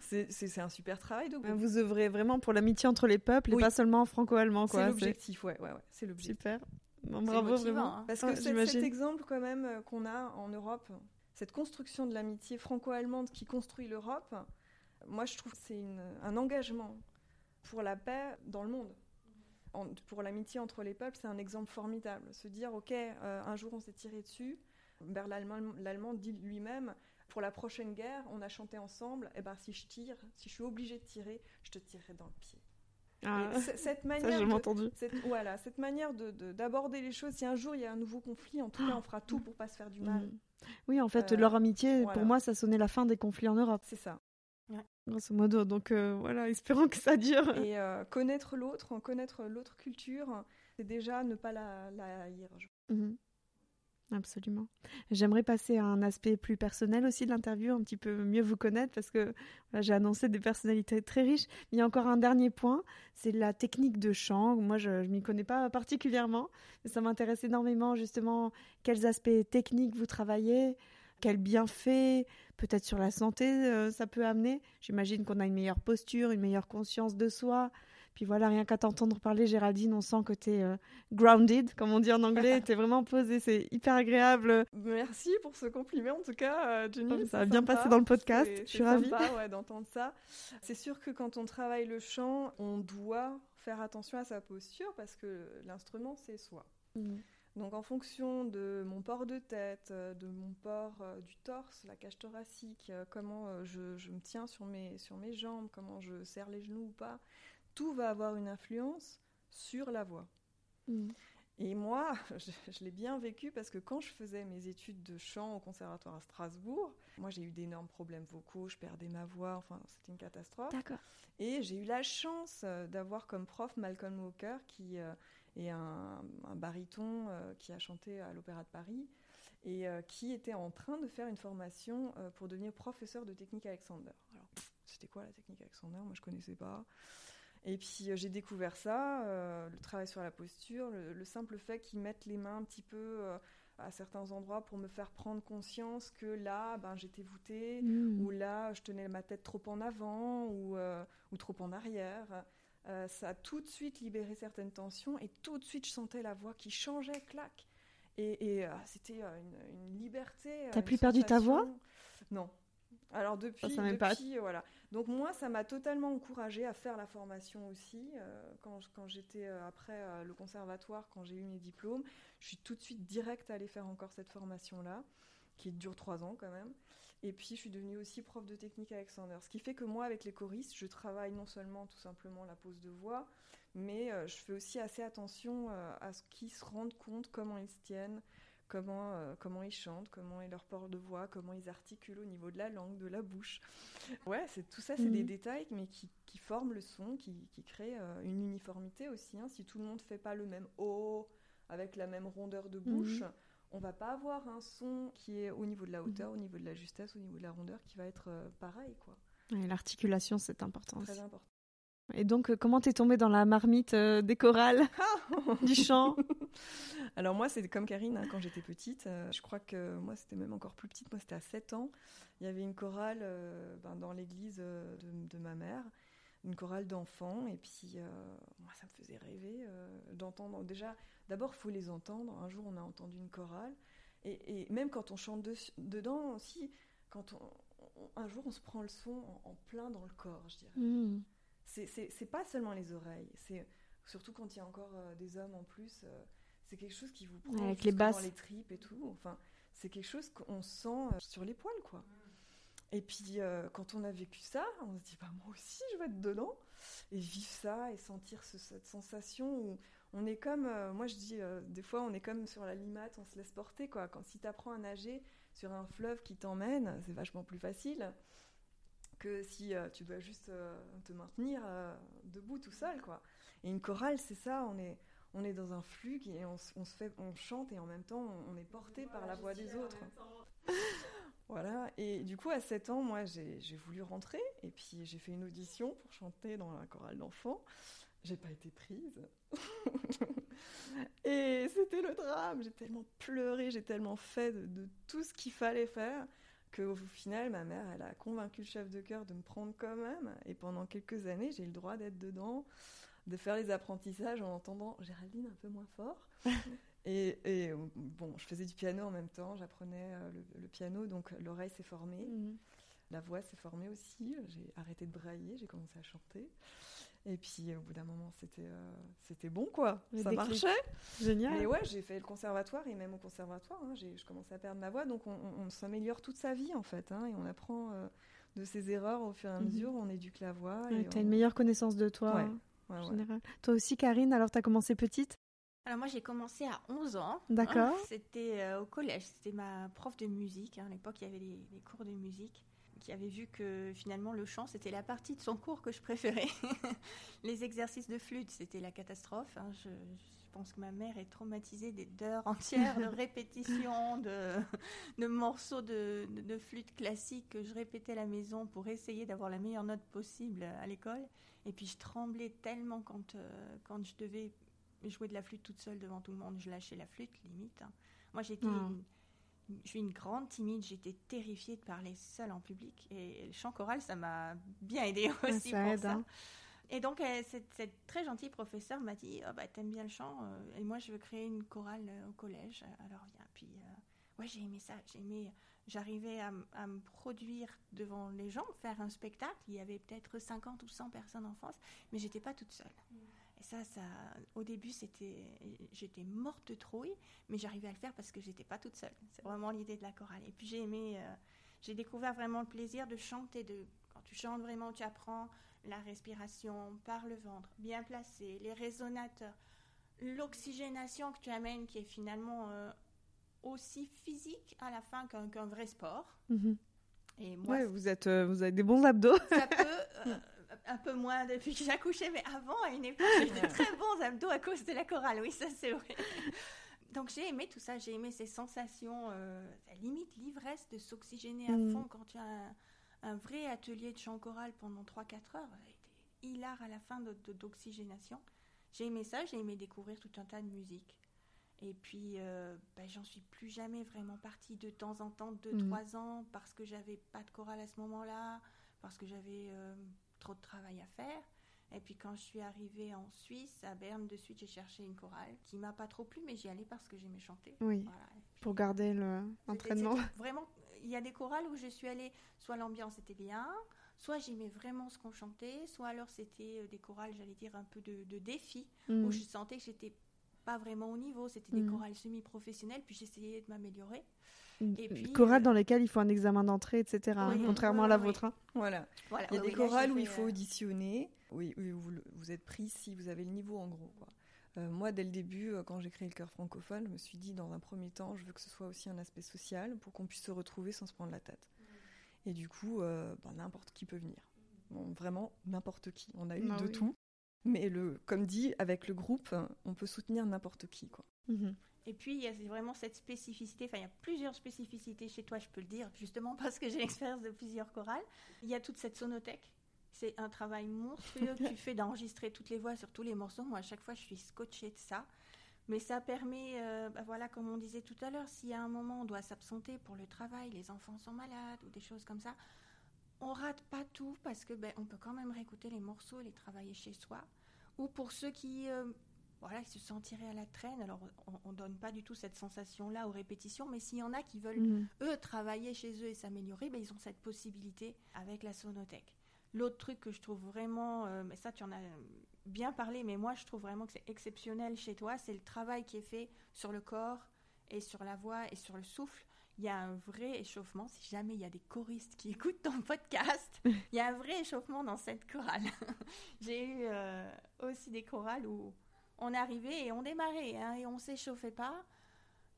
c'est un super travail. Donc. Vous œuvrez vraiment pour l'amitié entre les peuples et pas seulement franco-allemand. C'est l'objectif, ouais, ouais, ouais c'est l'objectif. Super. bravo vraiment. Hein. Parce que c'est cet exemple quand même euh, qu'on a en Europe cette construction de l'amitié franco-allemande qui construit l'Europe, moi je trouve que c'est un engagement pour la paix dans le monde. pour l'amitié entre les peuples, c'est un exemple formidable. Se dire, ok, euh, un jour on s'est tiré dessus, l'Allemand dit lui-même, pour la prochaine guerre, on a chanté ensemble, et eh ben si je tire, si je suis obligé de tirer, je te tirerai dans le pied. Ah, cette manière, ça, entendu. Cette, voilà, cette manière d'aborder les choses. Si un jour il y a un nouveau conflit, en tout cas, on fera tout pour pas se faire du mal. Mm. Oui, en fait, euh, leur amitié, pour moi, ça sonnait la fin des conflits en Europe. C'est ça. Ouais. Grosso modo, donc euh, voilà, espérons que ça dure. Et euh, connaître l'autre, connaître l'autre culture, c'est déjà ne pas la, la haïr. Absolument. J'aimerais passer à un aspect plus personnel aussi de l'interview, un petit peu mieux vous connaître, parce que j'ai annoncé des personnalités très riches. Mais il y a encore un dernier point, c'est la technique de chant. Moi, je ne m'y connais pas particulièrement, mais ça m'intéresse énormément, justement, quels aspects techniques vous travaillez, quels bienfaits, peut-être sur la santé, euh, ça peut amener. J'imagine qu'on a une meilleure posture, une meilleure conscience de soi, puis voilà, rien qu'à t'entendre parler, Géraldine, on sent que tu es euh, grounded, comme on dit en anglais. tu es vraiment posée, c'est hyper agréable. Merci pour ce compliment, en tout cas, euh, Jenny. ça a bien passé dans le podcast, je suis ravie. Ouais, d'entendre ça. C'est sûr que quand on travaille le chant, on doit faire attention à sa posture parce que l'instrument, c'est soi. Mm. Donc en fonction de mon port de tête, euh, de mon port du torse, la cage thoracique, comment je, je, me tiens sur mes, sur mes jambes, comment je serre les genoux ou pas, tout va avoir une influence sur la voix. Mm. Et moi, je, l'ai bien vécu parce que quand je faisais mes études de chant au conservatoire à Strasbourg, moi j'ai eu d'énormes problèmes vocaux, je perdais ma voix, enfin c'était une catastrophe. D'accord. Et j'ai eu la chance euh, d'avoir comme prof Malcolm Walker, qui euh, est un, baryton euh, qui a chanté à l'Opéra de Paris et qui était en train de faire une formation pour devenir professeur de technique Alexander. Alors, c'était quoi la technique Alexander? Moi je connaissais pas. Et puis euh, j'ai découvert ça, euh, le travail sur la posture, le, simple fait qu'ils mettent les mains un petit peu euh, à certains endroits pour me faire prendre conscience que là, ben, j'étais voûtée, mmh. ou là, je tenais ma tête trop en avant, ou, ou trop en arrière. ça a tout de suite libéré certaines tensions, et tout de suite, je sentais la voix qui changeait, clac. Et, et c'était une, une, liberté. T'as plus perdu ta voix? Non, alors depuis, depuis voilà. Donc moi, ça m'a totalement encouragée à faire la formation aussi. Euh, quand, j'étais euh, après euh, le conservatoire, quand j'ai eu mes diplômes, je suis tout de suite direct allée faire encore cette formation-là, qui dure trois ans quand même. Et puis je suis devenue aussi prof de technique Alexander. Ce qui fait que moi, avec les choristes, je travaille non seulement tout simplement la pose de voix, mais je fais aussi assez attention à ce qu'ils se rendent compte comment ils se tiennent, comment, euh, comment ils chantent, comment est leur port de voix, comment ils articulent au niveau de la langue, de la bouche. Ouais, c'est tout ça, c'est des mhm. détails, mais qui, qui, forment le son, qui, qui créent euh, une uniformité aussi. Hein. Si tout le monde fait pas le même O avec la même rondeur de bouche, mhm. on va pas avoir un son qui est au niveau de la hauteur, mhm. au niveau de la justesse, au niveau de la rondeur, qui va être euh, pareil, quoi. L'articulation, c'est important. Très important. Et donc, comment t'es tombée dans la marmite des chorales, du chant Alors moi, c'est comme Karine, hein, quand j'étais petite. Euh, je crois que moi, c'était même encore plus petite. Moi, c'était à 7 ans. Il y avait une chorale euh, ben, dans l'église euh, de, ma mère, une chorale d'enfants. Et puis, moi, ça me faisait rêver d'entendre. Déjà, d'abord, il faut les entendre. Un jour, on a entendu une chorale. Et, même quand on chante dedans aussi, quand on, un jour, on se prend le son en, plein dans le corps, je dirais. Mmh. C'est pas seulement les oreilles. C'est surtout quand il y a encore des hommes en plus c'est quelque chose qui vous prend avec les basses, dans les tripes et tout. Enfin, c'est quelque chose qu'on sent euh, sur les poils, quoi. Et puis, euh, quand on a vécu ça, on se dit, bah, moi aussi, je vais être dedans. Et vivre ça et sentir cette sensation où on est comme, euh, moi je dis, des fois, on est comme sur la limate, on se laisse porter, quoi. Quand si tu apprends à nager sur un fleuve qui t'emmène, c'est vachement plus facile que si tu dois juste te maintenir debout tout seul, quoi. Et une chorale, c'est ça, on est on est dans un flux et on, se fait, on chante et en même temps on, est porté par la voix des autres. voilà, et du coup à 7 ans, moi j'ai voulu rentrer et puis j'ai fait une audition pour chanter dans la chorale d'enfants. J'ai pas été prise. et c'était le drame. J'ai tellement pleuré, j'ai tellement fait de, tout ce qu'il fallait faire qu'au final, ma mère, elle a convaincu le chef de chœur de me prendre quand même. Et pendant quelques années, j'ai eu le droit d'être dedans de faire les apprentissages en entendant Géraldine un peu moins fort. et, bon, je faisais du piano en même temps, j'apprenais euh, le, piano, donc l'oreille s'est formée. Mhm. La voix s'est formée aussi. J'ai arrêté de brailler, j'ai commencé à chanter. Et puis au bout d'un moment, c'était euh, c'était bon quoi, ça marchait. Génial. Et ouais, j'ai fait le conservatoire et même au conservatoire, hein, je commençais à perdre ma voix, donc on, s'améliore toute sa vie en fait, hein, et on apprend euh, de ses erreurs au fur et à mhm. mesure, on éduque la voix. tu as une meilleure connaissance de toi. Toi aussi, Karine, alors tu as commencé petite? Alors moi j'ai commencé à 11 ans. D'accord. C'était euh, au collège, c'était ma prof de musique. Hein. À l'époque il y avait les, cours de musique qui avait vu que finalement le chant c'était la partie de son cours que je préférais. les exercices de flûte c'était la catastrophe. Hein. Je, pense que ma mère est traumatisée d'heures entières de répétition de, de morceaux de, de, flûte classique que je répétais à la maison pour essayer d'avoir la meilleure note possible à l'école. Et puis je tremblais tellement quand, euh, quand je devais jouer de la flûte toute seule devant tout le monde. Je lâchais la flûte, limite. Hein. Moi, j'étais hmm. Je suis une grande timide, j'étais terrifiée de parler seule en public. Et le chant choral, ça m'a bien aidé aussi pour ça. Hein. Et donc, cette, très gentille professeure m'a dit oh, bah, T'aimes bien le chant euh, Et moi, je veux créer une chorale euh, au collège. Alors, viens. Puis, ouais, j'ai aimé ça. J'ai aimé j'arrivais à, me produire devant les gens, faire un spectacle. Il y avait peut-être 50 ou 100 personnes en France, mais j'étais pas toute seule. Mm. Et ça, ça, au début, c'était, j'étais morte de trouille, mais j'arrivais à le faire parce que j'étais pas toute seule. C'est vraiment l'idée de la chorale. Et puis j'ai aimé, euh, j'ai découvert vraiment le plaisir de chanter. De, quand tu chantes vraiment, tu apprends la respiration par le ventre, bien placé, les résonateurs l'oxygénation que tu amènes, qui est finalement euh, aussi physique à la fin qu'un vrai sport. Mhm. Et moi, Ouais, vous, êtes, euh, vous avez des bons abdos. ça peut, un peu moins depuis que j'ai accouché, mais avant, à une époque, j'ai de très bons abdos à cause de la chorale, oui, ça c'est vrai. Donc j'ai aimé tout ça, j'ai aimé ces sensations, euh, à limite l'ivresse de s'oxygéner à Mm. fond quand tu as un, un vrai atelier de chant choral pendant 3-4 heures, ça a été hilar à la fin de- de- d'oxygénation. J'ai aimé ça, j'ai aimé découvrir tout un tas de musique. Et puis, euh, ben, j'en suis plus jamais vraiment partie de temps en temps, 2-3 ans, parce que j'avais pas de chorale à ce moment-là, parce que j'avais euh, trop de travail à faire. Et puis quand je suis arrivée en Suisse, à Berne, de suite, j'ai cherché une chorale qui m'a pas trop plu, mais j'y allais parce que j'aimais chanter. Oui, Voilà. Pour garder le- l'entraînement. c'était Vraiment, il y a des chorales où je suis allée, soit l'ambiance était bien, soit j'aimais vraiment ce qu'on chantait, soit alors c'était euh, des chorales, j'allais dire, un peu de, de défi, Mm. où je sentais que j'étais pas vraiment au niveau. C'était des Mhm. chorales semi-professionnelles, puis j'essayais de m'améliorer. Et puis, Chorale euh, dans lesquelles il faut un examen d'entrée, etc. hein, Oui, contrairement oui, à la oui, vôtre. hein. Voilà. Voilà, Il y a des chorales où il faut euh, auditionner. Oui, oui, vous, vous êtes pris si vous avez le niveau en gros. quoi. Euh, moi, dès le début, quand j'ai créé le chœur francophone, je me suis dit, dans un premier temps, je veux que ce soit aussi un aspect social pour qu'on puisse se retrouver sans se prendre la tête. Et du coup, euh, ben, n'importe qui peut venir. Bon, vraiment, n'importe qui. On a eu Ah de oui. tout. Mais le, comme dit, avec le groupe, on peut soutenir n'importe qui. Quoi. Mhm. Et puis, il y a vraiment cette spécificité, enfin, il y a plusieurs spécificités chez toi, je peux le dire, justement parce que j'ai l'expérience de plusieurs chorales. Il y a toute cette sonothèque. C'est un travail monstrueux que tu fais d'enregistrer toutes les voix sur tous les morceaux. Moi, à chaque fois, je suis scotchée de ça. Mais ça permet, euh, bah voilà, comme on disait tout à l'heure, s'il y a un moment on doit s'absenter pour le travail, les enfants sont malades ou des choses comme ça, on rate pas tout parce que ben, on peut quand même réécouter les morceaux et les travailler chez soi. Ou pour ceux qui euh, voilà, ils se sentiraient à la traîne. Alors, on ne donne pas du tout cette sensation-là aux répétitions, mais s'il y en a qui veulent, Mhm. eux, travailler chez eux et s'améliorer, ben, ils ont cette possibilité avec la sonothèque. L'autre truc que je trouve vraiment, euh, mais ça, tu en as bien parlé, mais moi, je trouve vraiment que c'est exceptionnel chez toi, c'est le travail qui est fait sur le corps et sur la voix et sur le souffle. Il y a un vrai échauffement. Si jamais il y a des choristes qui écoutent ton podcast, il y a un vrai échauffement dans cette chorale. J'ai eu euh, aussi des chorales où on arrivait et on démarrait hein, et on s'échauffait pas.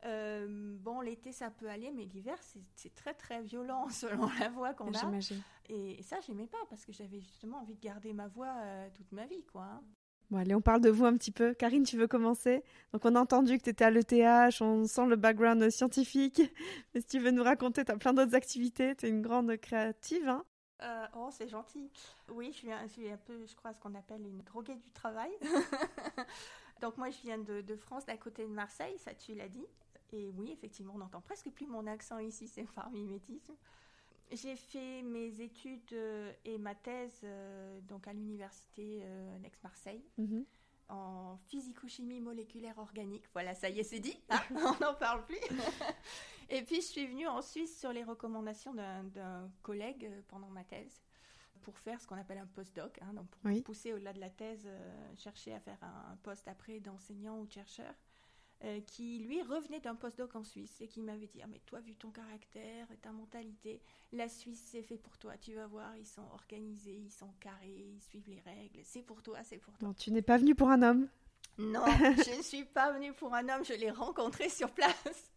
Euh, bon, l'été ça peut aller, mais l'hiver c'est très très violent selon la voix qu'on a. Et ça, j'aimais pas parce que j'avais justement envie de garder ma voix euh, toute ma vie, quoi. hein. Bon, allez, on parle de vous un petit peu. Karine, tu veux commencer? Donc, on a entendu que tu étais à l'ETH, on sent le background scientifique. Mais si tu veux nous raconter, tu as plein d'autres activités, tu es une grande créative. Hein Euh, oh, c'est gentil. Oui, je suis, un, je suis un peu, je crois, ce qu'on appelle une droguée du travail. Donc moi, je viens de, de France, d'à côté de Marseille, ça tu l'as dit. Et oui, effectivement, on n'entend presque plus mon accent ici, c'est par mimétisme. J'ai fait mes études euh, et ma thèse euh, donc à l'université euh, d'Aix-Marseille Mhm. en physico-chimie moléculaire organique. Voilà, ça y est, c'est dit. Ah, on n'en parle plus. et puis, je suis venue en Suisse sur les recommandations d'un collègue euh, pendant ma thèse pour faire ce qu'on appelle un postdoc, hein, donc pour Oui. pousser au-delà de la thèse, euh, chercher à faire un, un poste après d'enseignant ou de chercheur, euh, qui lui revenait d'un postdoc en Suisse et qui m'avait dit ah, mais toi vu ton caractère, ta mentalité, la Suisse c'est fait pour toi, tu vas voir, ils sont organisés, ils sont carrés, ils suivent les règles, c'est pour toi, c'est pour toi. Non, tu n'es pas venu pour un homme? Non, je ne suis pas venue pour un homme, je l'ai rencontré sur place.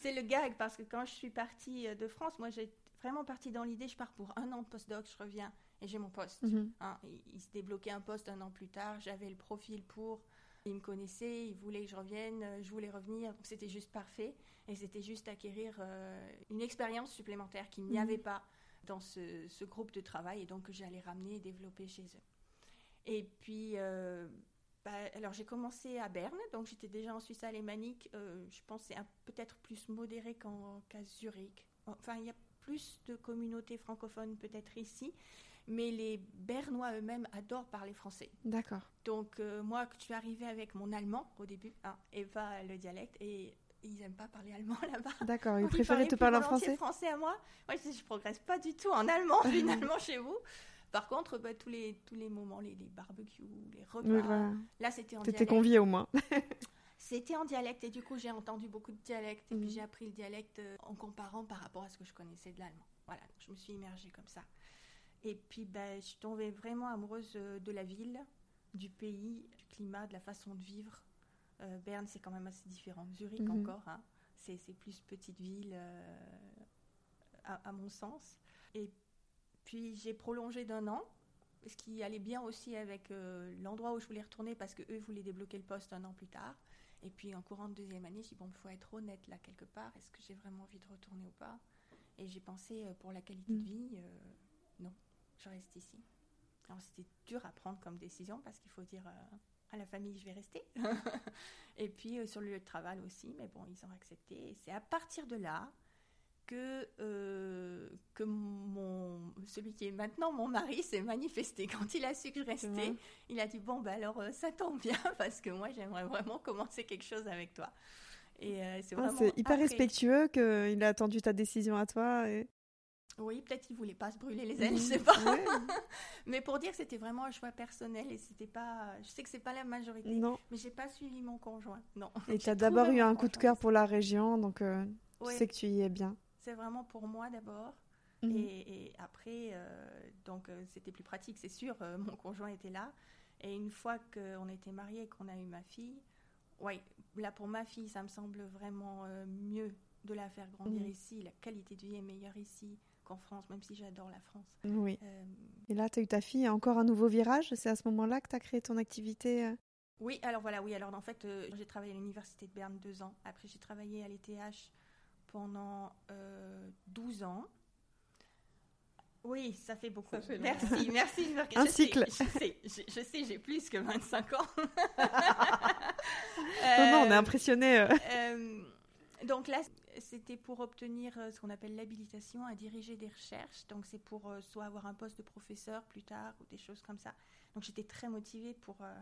C'est le gag parce que quand je suis partie euh, de France, moi j'ai vraiment parti dans l'idée, je pars pour un an de postdoc, je reviens et j'ai mon poste. Mhm. Hein, il, se débloquait un poste un an plus tard, j'avais le profil pour, il me connaissait, il voulait que je revienne, euh, je voulais revenir, donc c'était juste parfait et c'était juste acquérir euh, une expérience supplémentaire qu'il n'y Mhm. avait pas dans ce, ce groupe de travail et donc que j'allais ramener et développer chez eux. Et puis, euh, alors j'ai commencé à Berne, donc j'étais déjà en Suisse alémanique. euh, je pense que c'est un- peut-être plus modéré qu'en- qu'à Zurich. Enfin, il y a plus de communautés francophones peut-être ici, mais les Bernois eux-mêmes adorent parler français. D'accord. Donc euh, moi, je suis arrivée avec mon allemand au début, hein, et pas le dialecte, et ils n'aiment pas parler allemand là-bas. D'accord. Ils préféraient te parler en français français à moi Moi, je, je progresse pas du tout en allemand finalement chez vous. Par contre, bah, tous, les, tous les moments, les, les barbecues, les repas, Oui, voilà. là c'était en T'étais convié au moins. C'était en dialecte et du coup j'ai entendu beaucoup de dialectes et Mhm. puis j'ai appris le dialecte euh, en comparant par rapport à ce que je connaissais de l'allemand. Voilà, donc je me suis immergée comme ça. Et puis bah, je suis tombée vraiment amoureuse euh, de la ville, du pays, du climat, de la façon de vivre. Berne, c'est quand même assez différent de Zurich Mhm. encore. hein. C'est c'est plus petite ville, euh, à, à mon sens. Et puis j'ai prolongé d'un an, ce qui allait bien aussi avec euh, l'endroit où je voulais retourner parce que eux voulaient débloquer le poste un an plus tard. Et puis en courant de deuxième année, j'ai dit bon, il faut être honnête là quelque part. Est-ce que j'ai vraiment envie de retourner ou pas? Et j'ai pensé euh, pour la qualité de Mm. vie, euh, non, je reste ici. Alors c'était dur à prendre comme décision parce qu'il faut dire à la famille je vais rester. et puis sur le lieu de travail aussi, mais bon, ils ont accepté. Et c'est à partir de là que, euh, que mon, celui qui est maintenant mon mari s'est manifesté. Quand il a su que je restais, il a dit Bon, bah alors euh, ça tombe bien parce que moi j'aimerais vraiment commencer quelque chose avec toi. Et euh, c'est Ah, vraiment. hyper après- respectueux qu'il a attendu ta décision à toi. Et... Oui, peut-être qu'il voulait pas se brûler les ailes, je sais pas. Ouais. Mais pour dire que c'était vraiment un choix personnel et c'était pas. Je sais que c'est pas la majorité, Non. mais j'ai pas suivi mon conjoint. Non. Et tu as d'abord eu un coup de cœur pour la région, donc Ouais, tu sais que tu y es bien. C'est vraiment pour moi d'abord. Mhm. Et, et après, euh, donc euh, c'était plus pratique, c'est sûr. euh, mon conjoint était là. Et une fois qu'on était mariés et qu'on a eu ma fille, ouais, là pour ma fille, ça me semble vraiment mieux de la faire grandir Mhm. ici. La qualité de vie est meilleure ici qu'en France, même si j'adore la France. Oui. Euh, Et là, tu as eu ta fille, encore un nouveau virage? C'est à ce moment-là que tu as créé ton activité. Oui, alors voilà, oui. Alors en fait, euh, j'ai travaillé à l'université de Berne deux ans. Après, j'ai travaillé à l'ETH pendant euh, 12 ans. Oui, ça fait beaucoup. Ça fait long. merci, merci de me Un je cycle. Sais, je sais, je, je sais, j'ai plus que 25 ans. Non, non, on est Euh, impressionné. euh. euh, donc là, c'était pour obtenir euh, ce qu'on appelle l'habilitation à diriger des recherches. Donc c'est pour euh, soit avoir un poste de professeur plus tard ou des choses comme ça. Donc j'étais très motivée pour euh,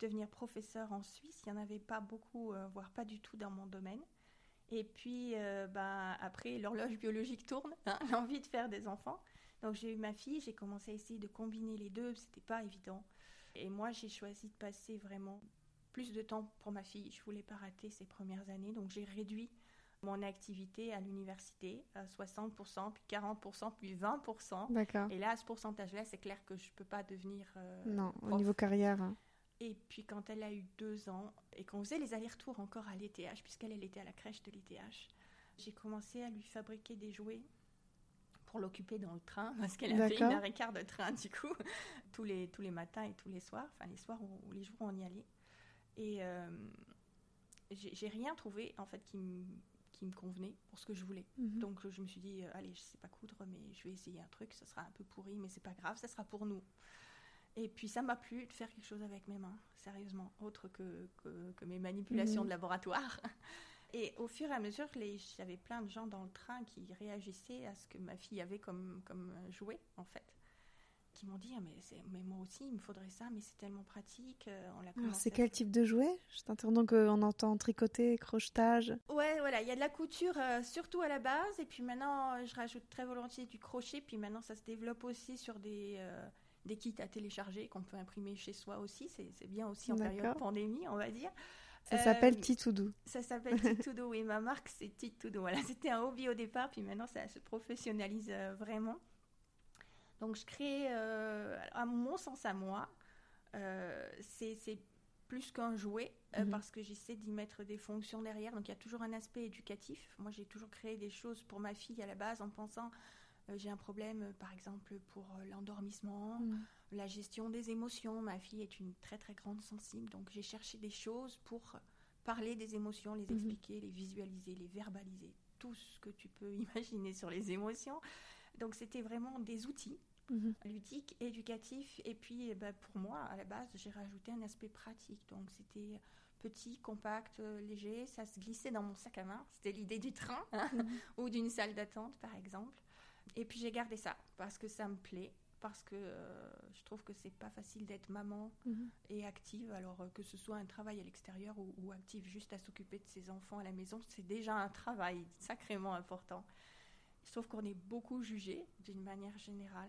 devenir professeur en Suisse. Il n'y en avait pas beaucoup, euh, voire pas du tout dans mon domaine. Et puis euh, ben, après, l'horloge biologique tourne, hein, l'envie de faire des enfants. Donc j'ai eu ma fille, j'ai commencé à essayer de combiner les deux, c'était pas évident. Et moi j'ai choisi de passer vraiment plus de temps pour ma fille. Je voulais pas rater ses premières années, donc j'ai réduit mon activité à l'université à 60%, puis 40%, puis 20%. D'accord. Et là, à ce pourcentage-là, c'est clair que je peux pas devenir. euh, Non, au niveau carrière. hein. Et puis quand elle a eu deux ans et qu'on faisait les allers-retours encore à l'ETH, puisqu'elle elle était à la crèche de l'ETH, j'ai commencé à lui fabriquer des jouets pour l'occuper dans le train, parce qu'elle avait une heure et quart de train du coup, tous les, tous les matins et tous les soirs, enfin les soirs ou, les jours où on y allait. Et euh, j'ai j'ai rien trouvé en fait qui me qui me convenait pour ce que je voulais. Mhm. Donc je me suis dit, euh, allez, je sais pas coudre, mais je vais essayer un truc, ça sera un peu pourri, mais c'est pas grave, ça sera pour nous. Et puis ça m'a plu de faire quelque chose avec mes mains, sérieusement, autre que, que, que mes manipulations Mhm. de laboratoire. Et au fur et à mesure, j'avais plein de gens dans le train qui réagissaient à ce que ma fille avait comme, comme jouet, en fait. Qui m'ont dit, Ah, mais, mais moi aussi, il me faudrait ça, mais c'est tellement pratique. euh, on c'est quel type de jouet? Je t'interromps donc, euh, on entend tricoter, crochetage. Ouais, voilà, il y a de la couture euh, surtout à la base, et puis maintenant je rajoute très volontiers du crochet, puis maintenant ça se développe aussi sur des, euh, des kits à télécharger qu'on peut imprimer chez soi aussi, c'est bien aussi en période pandémie, on va dire. Ça Euh, s'appelle Titoudou. Ça s'appelle Titudo, oui, ma marque c'est Titudo. Voilà, c'était un hobby au départ, puis maintenant ça se professionnalise euh, vraiment. Donc je crée, euh, à mon sens à moi, euh, c'est plus qu'un jouet, euh, Mhm. parce que j'essaie d'y mettre des fonctions derrière. Donc il y a toujours un aspect éducatif. Moi j'ai toujours créé des choses pour ma fille à la base en pensant, euh, j'ai un problème euh, par exemple pour euh, l'endormissement, Mhm. la gestion des émotions. Ma fille est une très très grande sensible, donc j'ai cherché des choses pour parler des émotions, les Mhm. expliquer, les visualiser, les verbaliser, tout ce que tu peux imaginer sur les émotions. Donc c'était vraiment des outils Mhm. ludiques, éducatifs, et puis eh ben, pour moi, à la base, j'ai rajouté un aspect pratique. Donc c'était petit, compact, euh, léger, ça se glissait dans mon sac à main. C'était l'idée du train hein, Mhm. ou d'une salle d'attente, par exemple. Et puis j'ai gardé ça parce que ça me plaît, parce que euh, je trouve que c'est pas facile d'être maman Mhm. et active, alors euh, que ce soit un travail à l'extérieur ou, ou active juste à s'occuper de ses enfants à la maison, c'est déjà un travail sacrément important. Trouve qu'on est beaucoup jugé d'une manière générale.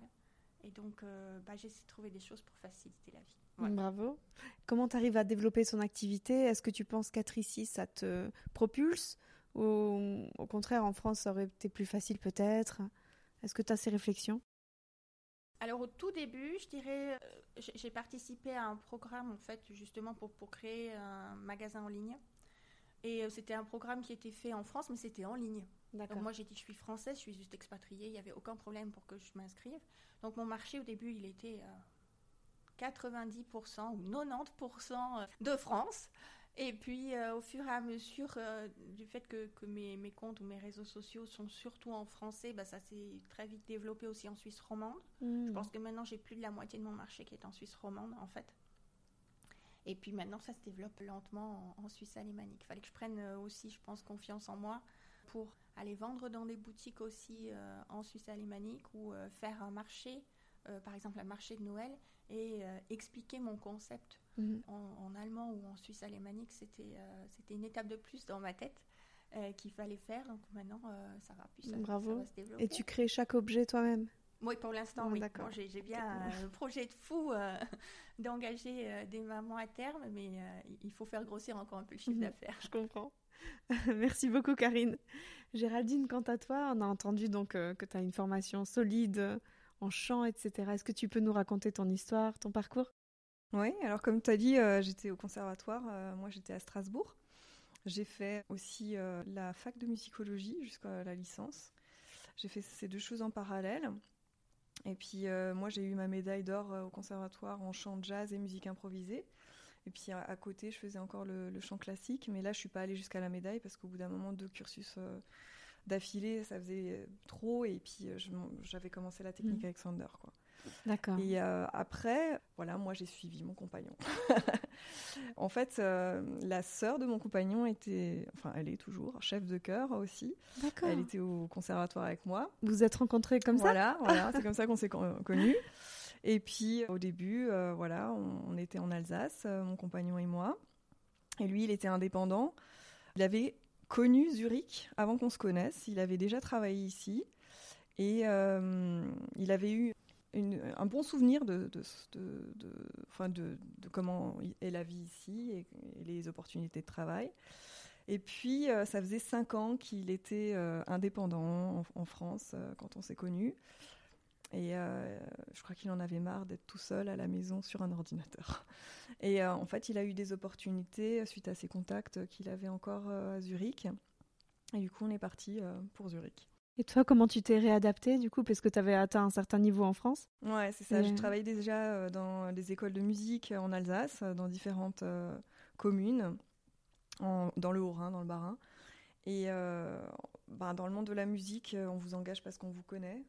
Et donc, euh, bah, j'essaie de trouver des choses pour faciliter la vie. Bravo. Comment tu arrives à développer ton activité? Est-ce que tu penses qu'être ici, ça te propulse? Ou au contraire, en France, ça aurait été plus facile peut-être? Est-ce que tu as ces réflexions? Alors au tout début, je dirais, euh, j'ai participé à un programme en fait justement pour, pour créer un magasin en ligne. Et euh, c'était un programme qui était fait en France, mais c'était en ligne. Donc moi j'ai dit je suis française, je suis juste expatriée, il n'y avait aucun problème pour que je m'inscrive. Donc mon marché au début il était 90% ou 90% de France. Et puis, euh, au fur et à mesure euh, du fait que, que mes, mes, comptes ou mes réseaux sociaux sont surtout en français, bah, ça s'est très vite développé aussi en Suisse romande. Je hmm. pense que maintenant, j'ai plus de la moitié de mon marché qui est en Suisse romande, en fait. Et puis maintenant, ça se développe lentement en, Suisse alémanique. Il fallait que je prenne euh, aussi, je pense, confiance en moi pour aller vendre dans des boutiques aussi en Suisse alémanique ou faire un marché, par exemple un marché de Noël, et expliquer mon concept Mhm. En, allemand ou en suisse alémanique, c'était euh, c'était une étape de plus dans ma tête euh, qu'il fallait faire. Donc maintenant, euh, ça va plus. Bravo. Et tu crées chaque objet toi-même? Oui, pour l'instant, oui. j'ai bien un projet de fou d'engager des mamans à terme, mais il faut faire grossir encore un peu le chiffre mhm. d'affaires. Je comprends. Merci beaucoup, Karine. Géraldine, quant à toi, on a entendu donc que tu as une formation solide en chant, etc. Est-ce que tu peux nous raconter ton histoire, ton parcours? Oui, alors comme tu as dit, euh, j'étais au conservatoire, euh, moi j'étais à Strasbourg. J'ai fait aussi euh, la fac de musicologie jusqu'à la licence. J'ai fait ces deux choses en parallèle. Et puis moi j'ai eu ma médaille d'or au conservatoire en chant jazz et musique improvisée. Et puis à, côté je faisais encore le, chant classique, mais là je suis pas allée jusqu'à la médaille parce qu'au bout d'un moment deux cursus d'affilée ça faisait trop et puis j'avais commencé la technique mmh. Alexander quoi. D'accord. Et euh, après, voilà, moi j'ai suivi mon compagnon. en fait, euh, la sœur de mon compagnon était, enfin, elle est toujours chef de chœur aussi. D'accord. Elle était au conservatoire avec moi. Vous vous êtes rencontrés comme ça? Voilà, voilà, c'est comme ça qu'on s'est connus. Et puis au début, euh, voilà, on, était en Alsace, mon compagnon et moi. Et lui, il était indépendant. Il avait connu Zurich avant qu'on se connaisse. Il avait déjà travaillé ici. Et il avait eu un bon souvenir de, comment est la vie ici et, les opportunités de travail. Et puis, euh, ça faisait cinq ans qu'il était euh, indépendant en, France euh, quand on s'est connus. Et je crois qu'il en avait marre d'être tout seul à la maison sur un ordinateur. Et en fait, il a eu des opportunités suite à ses contacts qu'il avait encore à Zurich. Et du coup, on est parti pour Zurich. Et toi, comment tu t'es réadapté du coup Parce que tu avais atteint un certain niveau en France? Ouais, c'est ça. J'ai travaillé déjà euh, dans des écoles de musique en Alsace, euh, dans différentes euh, communes, dans le Haut-Rhin, dans le Bas-Rhin. Et bah, dans le monde de la musique, on vous engage parce qu'on vous connaît.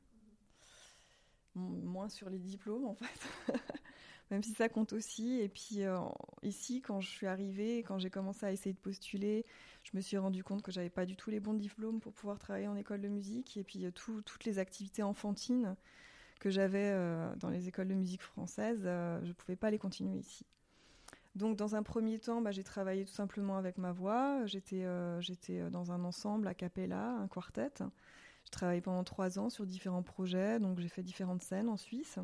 Moins sur les diplômes, en fait. Même si ça compte aussi. Et puis ici, quand je suis arrivée, quand j'ai commencé à essayer de postuler, je me suis rendu compte que j'avais pas du tout les bons diplômes pour pouvoir travailler en école de musique. Et puis euh, toutes les activités enfantines que j'avais euh, dans les écoles de musique françaises, euh, je pouvais pas les continuer ici. Donc dans un premier temps, bah, j'ai travaillé tout simplement avec ma voix. J'étais j'étais dans un ensemble a cappella, un quartet. J'ai travaillé pendant trois ans sur différents projets, donc j'ai fait différentes scènes en Suisse.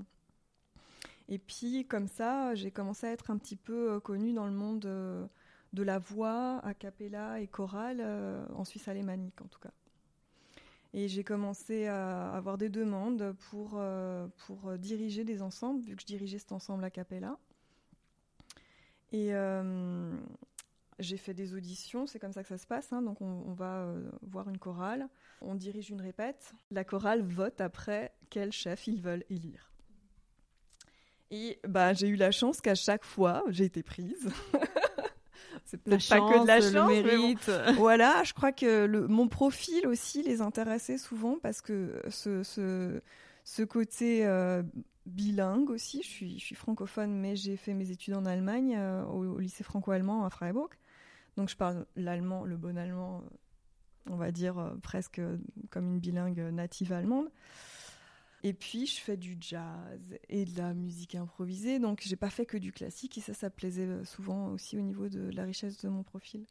Et puis comme ça, j'ai commencé à être un petit peu connue dans le monde de la voix a cappella et chorale euh, en Suisse alémanique en tout cas. Et j'ai commencé à avoir des demandes pour, euh, pour diriger des ensembles, vu que je dirigeais cet ensemble a cappella. Et euh, j'ai fait des auditions, c'est comme ça que ça se passe. Hein. donc on, va voir une chorale, on dirige une répète. La chorale vote après quel chef ils veulent élire. Et bah, j'ai eu la chance qu'à chaque fois, j'ai été prise. c'est peut-être pas que de la chance, le mérite. voilà, je crois que le, mon profil aussi les intéressait souvent parce que ce, ce, ce côté euh, bilingue aussi, je suis, je suis francophone, mais j'ai fait mes études en Allemagne euh, au, lycée franco-allemand à Freiburg. Donc je parle l'allemand, le bon allemand, on va dire euh, presque comme une bilingue native allemande. Et puis, je fais du jazz et de la musique improvisée. Donc, j'ai pas fait que du classique et ça, ça plaisait euh, souvent aussi au niveau de la richesse de mon profil.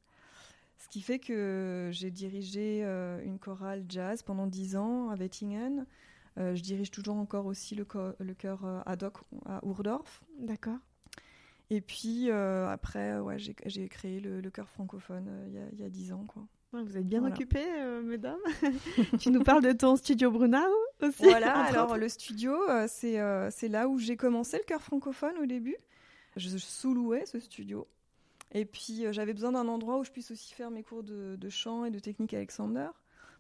Ce qui fait que j'ai dirigé euh, une chorale jazz pendant dix ans à Wettingen. Euh, je dirige toujours encore aussi le chœur ad hoc à Urdorf. D'accord. Et puis après, ouais, j'ai créé le, le chœur francophone il y a dix ans. Quoi. vous êtes bien occupées, mesdames. tu nous parles de ton studio Brunau aussi. Voilà, alors autres. le studio, euh, c'est euh, là où j'ai commencé le chœur francophone au début. Je sous-louais ce studio. Et puis euh, j'avais besoin d'un endroit où je puisse aussi faire mes cours de, de chant et de technique Alexander.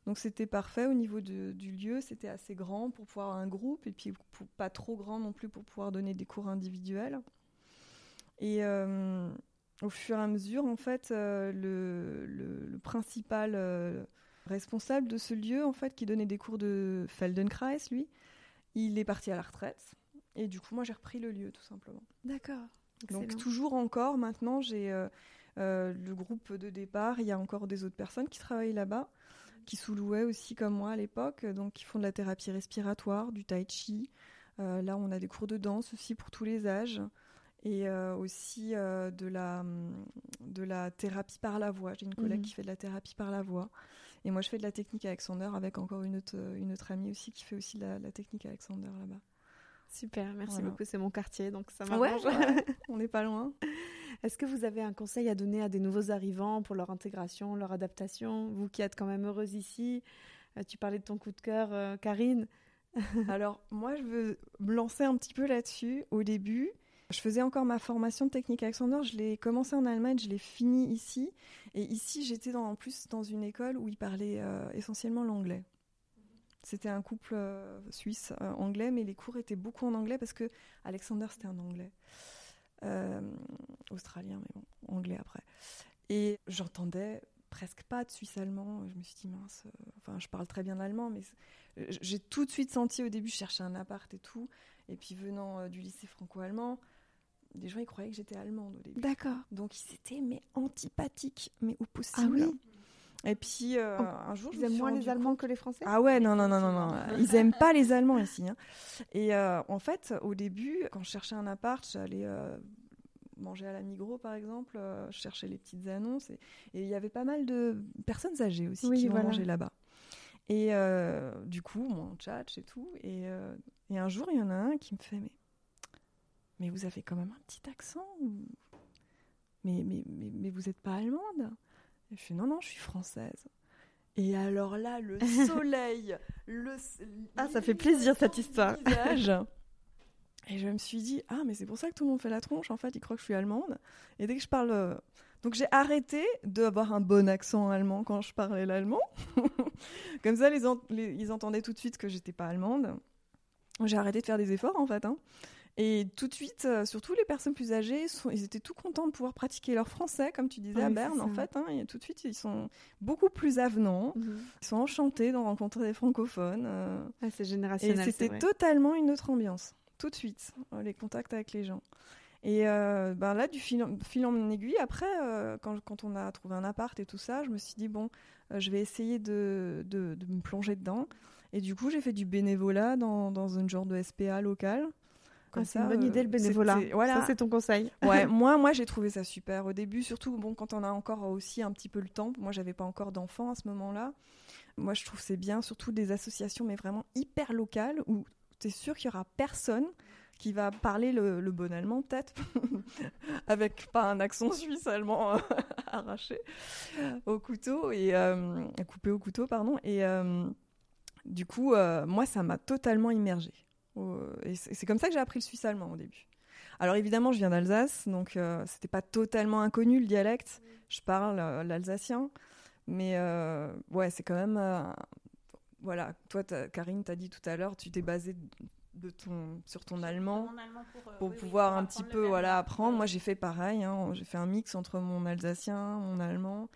Donc c'était parfait au niveau de- du lieu, c'était assez grand pour pouvoir avoir un groupe et puis pour- pas trop grand non plus pour pouvoir donner des cours individuels. Et euh, au fur et à mesure, en fait, euh, le, le- le principal euh, responsable de ce lieu, en fait, qui donnait des cours de Feldenkrais, lui, il est parti à la retraite. Et du coup, moi, j'ai repris le lieu, tout simplement. D'accord. Donc, toujours encore, maintenant, j'ai euh, euh, le groupe de départ. Il y a encore des autres personnes qui travaillent là-bas, qui sous-louaient aussi, comme moi à l'époque. Donc, qui font de la thérapie respiratoire, du tai chi. Euh, là, on a des cours de danse aussi pour tous les âges. Et euh, aussi euh, de, la, de la thérapie par la voix. J'ai une collègue Mhm. qui fait de la thérapie par la voix. Et moi, je fais de la technique Alexander avec encore une autre, une autre amie aussi qui fait aussi de la, la technique Alexander là-bas. Super, merci Voilà. beaucoup. C'est mon quartier, donc ça Ouais, m'arrange. ouais, on n'est pas loin. Est-ce que vous avez un conseil à donner à des nouveaux arrivants pour leur intégration, leur adaptation? Vous qui êtes quand même heureuse ici, euh, tu parlais de ton coup de cœur, euh, Karine. Alors, moi, je veux me lancer un petit peu là-dessus. Au début, je faisais encore ma formation de technique Alexander. Je l'ai commencé en Allemagne, je l'ai fini ici. Et ici, j'étais en plus dans une école où ils parlaient euh, essentiellement l'anglais. C'était un couple euh, suisse euh, anglais, mais les cours étaient beaucoup en anglais parce que Alexander, c'était un anglais. Australien, mais bon, anglais après. Et j'entendais presque pas de suisse allemand. Je me suis dit, mince, enfin, je parle très bien allemand, mais j'ai tout de suite senti au début, je cherchais un appart et tout. Et puis venant du lycée franco-allemand, des gens ils croyaient que j'étais allemande au début. D'accord. Donc ils étaient mais antipathiques, mais au possible. Ah oui Et puis euh, Oh, un jour, Ils me aiment moins les Allemands compte- que les Français Ah ouais, non, non, non, non, non. Ils aiment pas les Allemands ici. hein. Et euh, en fait, au début, quand je cherchais un appart, j'allais euh, manger à la Migros, par exemple. euh, je cherchais les petites annonces. Et il y avait pas mal de personnes âgées aussi Oui, qui vont voilà. manger là-bas. Et euh, du coup, moi, on tchatche et tout. Et, et un jour, il y en a un qui me fait, mais, mais vous avez quand même un petit accent mais, mais, mais, mais vous n'êtes pas allemande? Et Je fais, non, non, je suis française. Et alors là, le soleil, le... Ah, ça fait plaisir, cette histoire. visage. Et je me suis dit, ah, mais c'est pour ça que tout le monde fait la tronche. En fait, ils croient que je suis allemande. Et dès que je parle. euh, Donc, j'ai arrêté d'avoir un bon accent allemand quand je parlais l'allemand. Comme ça, les en- les- ils entendaient tout de suite que j'étais pas allemande. J'ai arrêté de faire des efforts, en fait. hein. Et tout de suite, euh, surtout les personnes plus âgées, sont- ils étaient tout contents de pouvoir pratiquer leur français, comme tu disais Ah à Berne, en fait. hein. Et tout de suite, ils sont beaucoup plus avenants. Mhm. Ils sont enchantés de rencontrer des francophones. euh, Ah, c'est et générationnel. c'est c'était totalement une autre ambiance, tout de suite, euh, les contacts avec les gens. Et ben là, du fil en, fil en aiguille, après, quand, quand on a trouvé un appart et tout ça, je me suis dit, bon, je vais essayer de, de, de me plonger dedans. Et du coup, j'ai fait du bénévolat dans, dans une genre de SPA locale. Ah, c'est ça, une bonne euh, idée le bénévolat. Voilà. Ça, c'est ton conseil. Ouais, moi, moi j'ai trouvé ça super au début, surtout bon, quand on a encore aussi un petit peu le temps. Moi, j'avais pas encore d'enfants à ce moment-là. Moi, je trouve c'est bien, surtout des associations, mais vraiment hyper locales, où tu es sûr qu'il y aura personne qui va parler le, le bon allemand, peut-être, avec pas un accent suisse allemand euh, arraché au couteau, et euh, coupé au couteau, pardon. Et euh, du coup, euh, moi, ça m'a totalement immergée. Et c'est comme ça que j'ai appris le suisse allemand au début. Alors évidemment, je viens d'Alsace, donc euh, c'était pas totalement inconnu le dialecte. Je parle euh, l'alsacien, mais euh, ouais, c'est quand même. euh, voilà, toi, Karine, t'as dit tout à l'heure, tu t'es basé de ton, sur ton allemand pour, pour oui, oui, pouvoir pour un petit peu voilà apprendre. Moi, j'ai fait pareil. hein. J'ai fait un mix entre mon alsacien, mon allemand,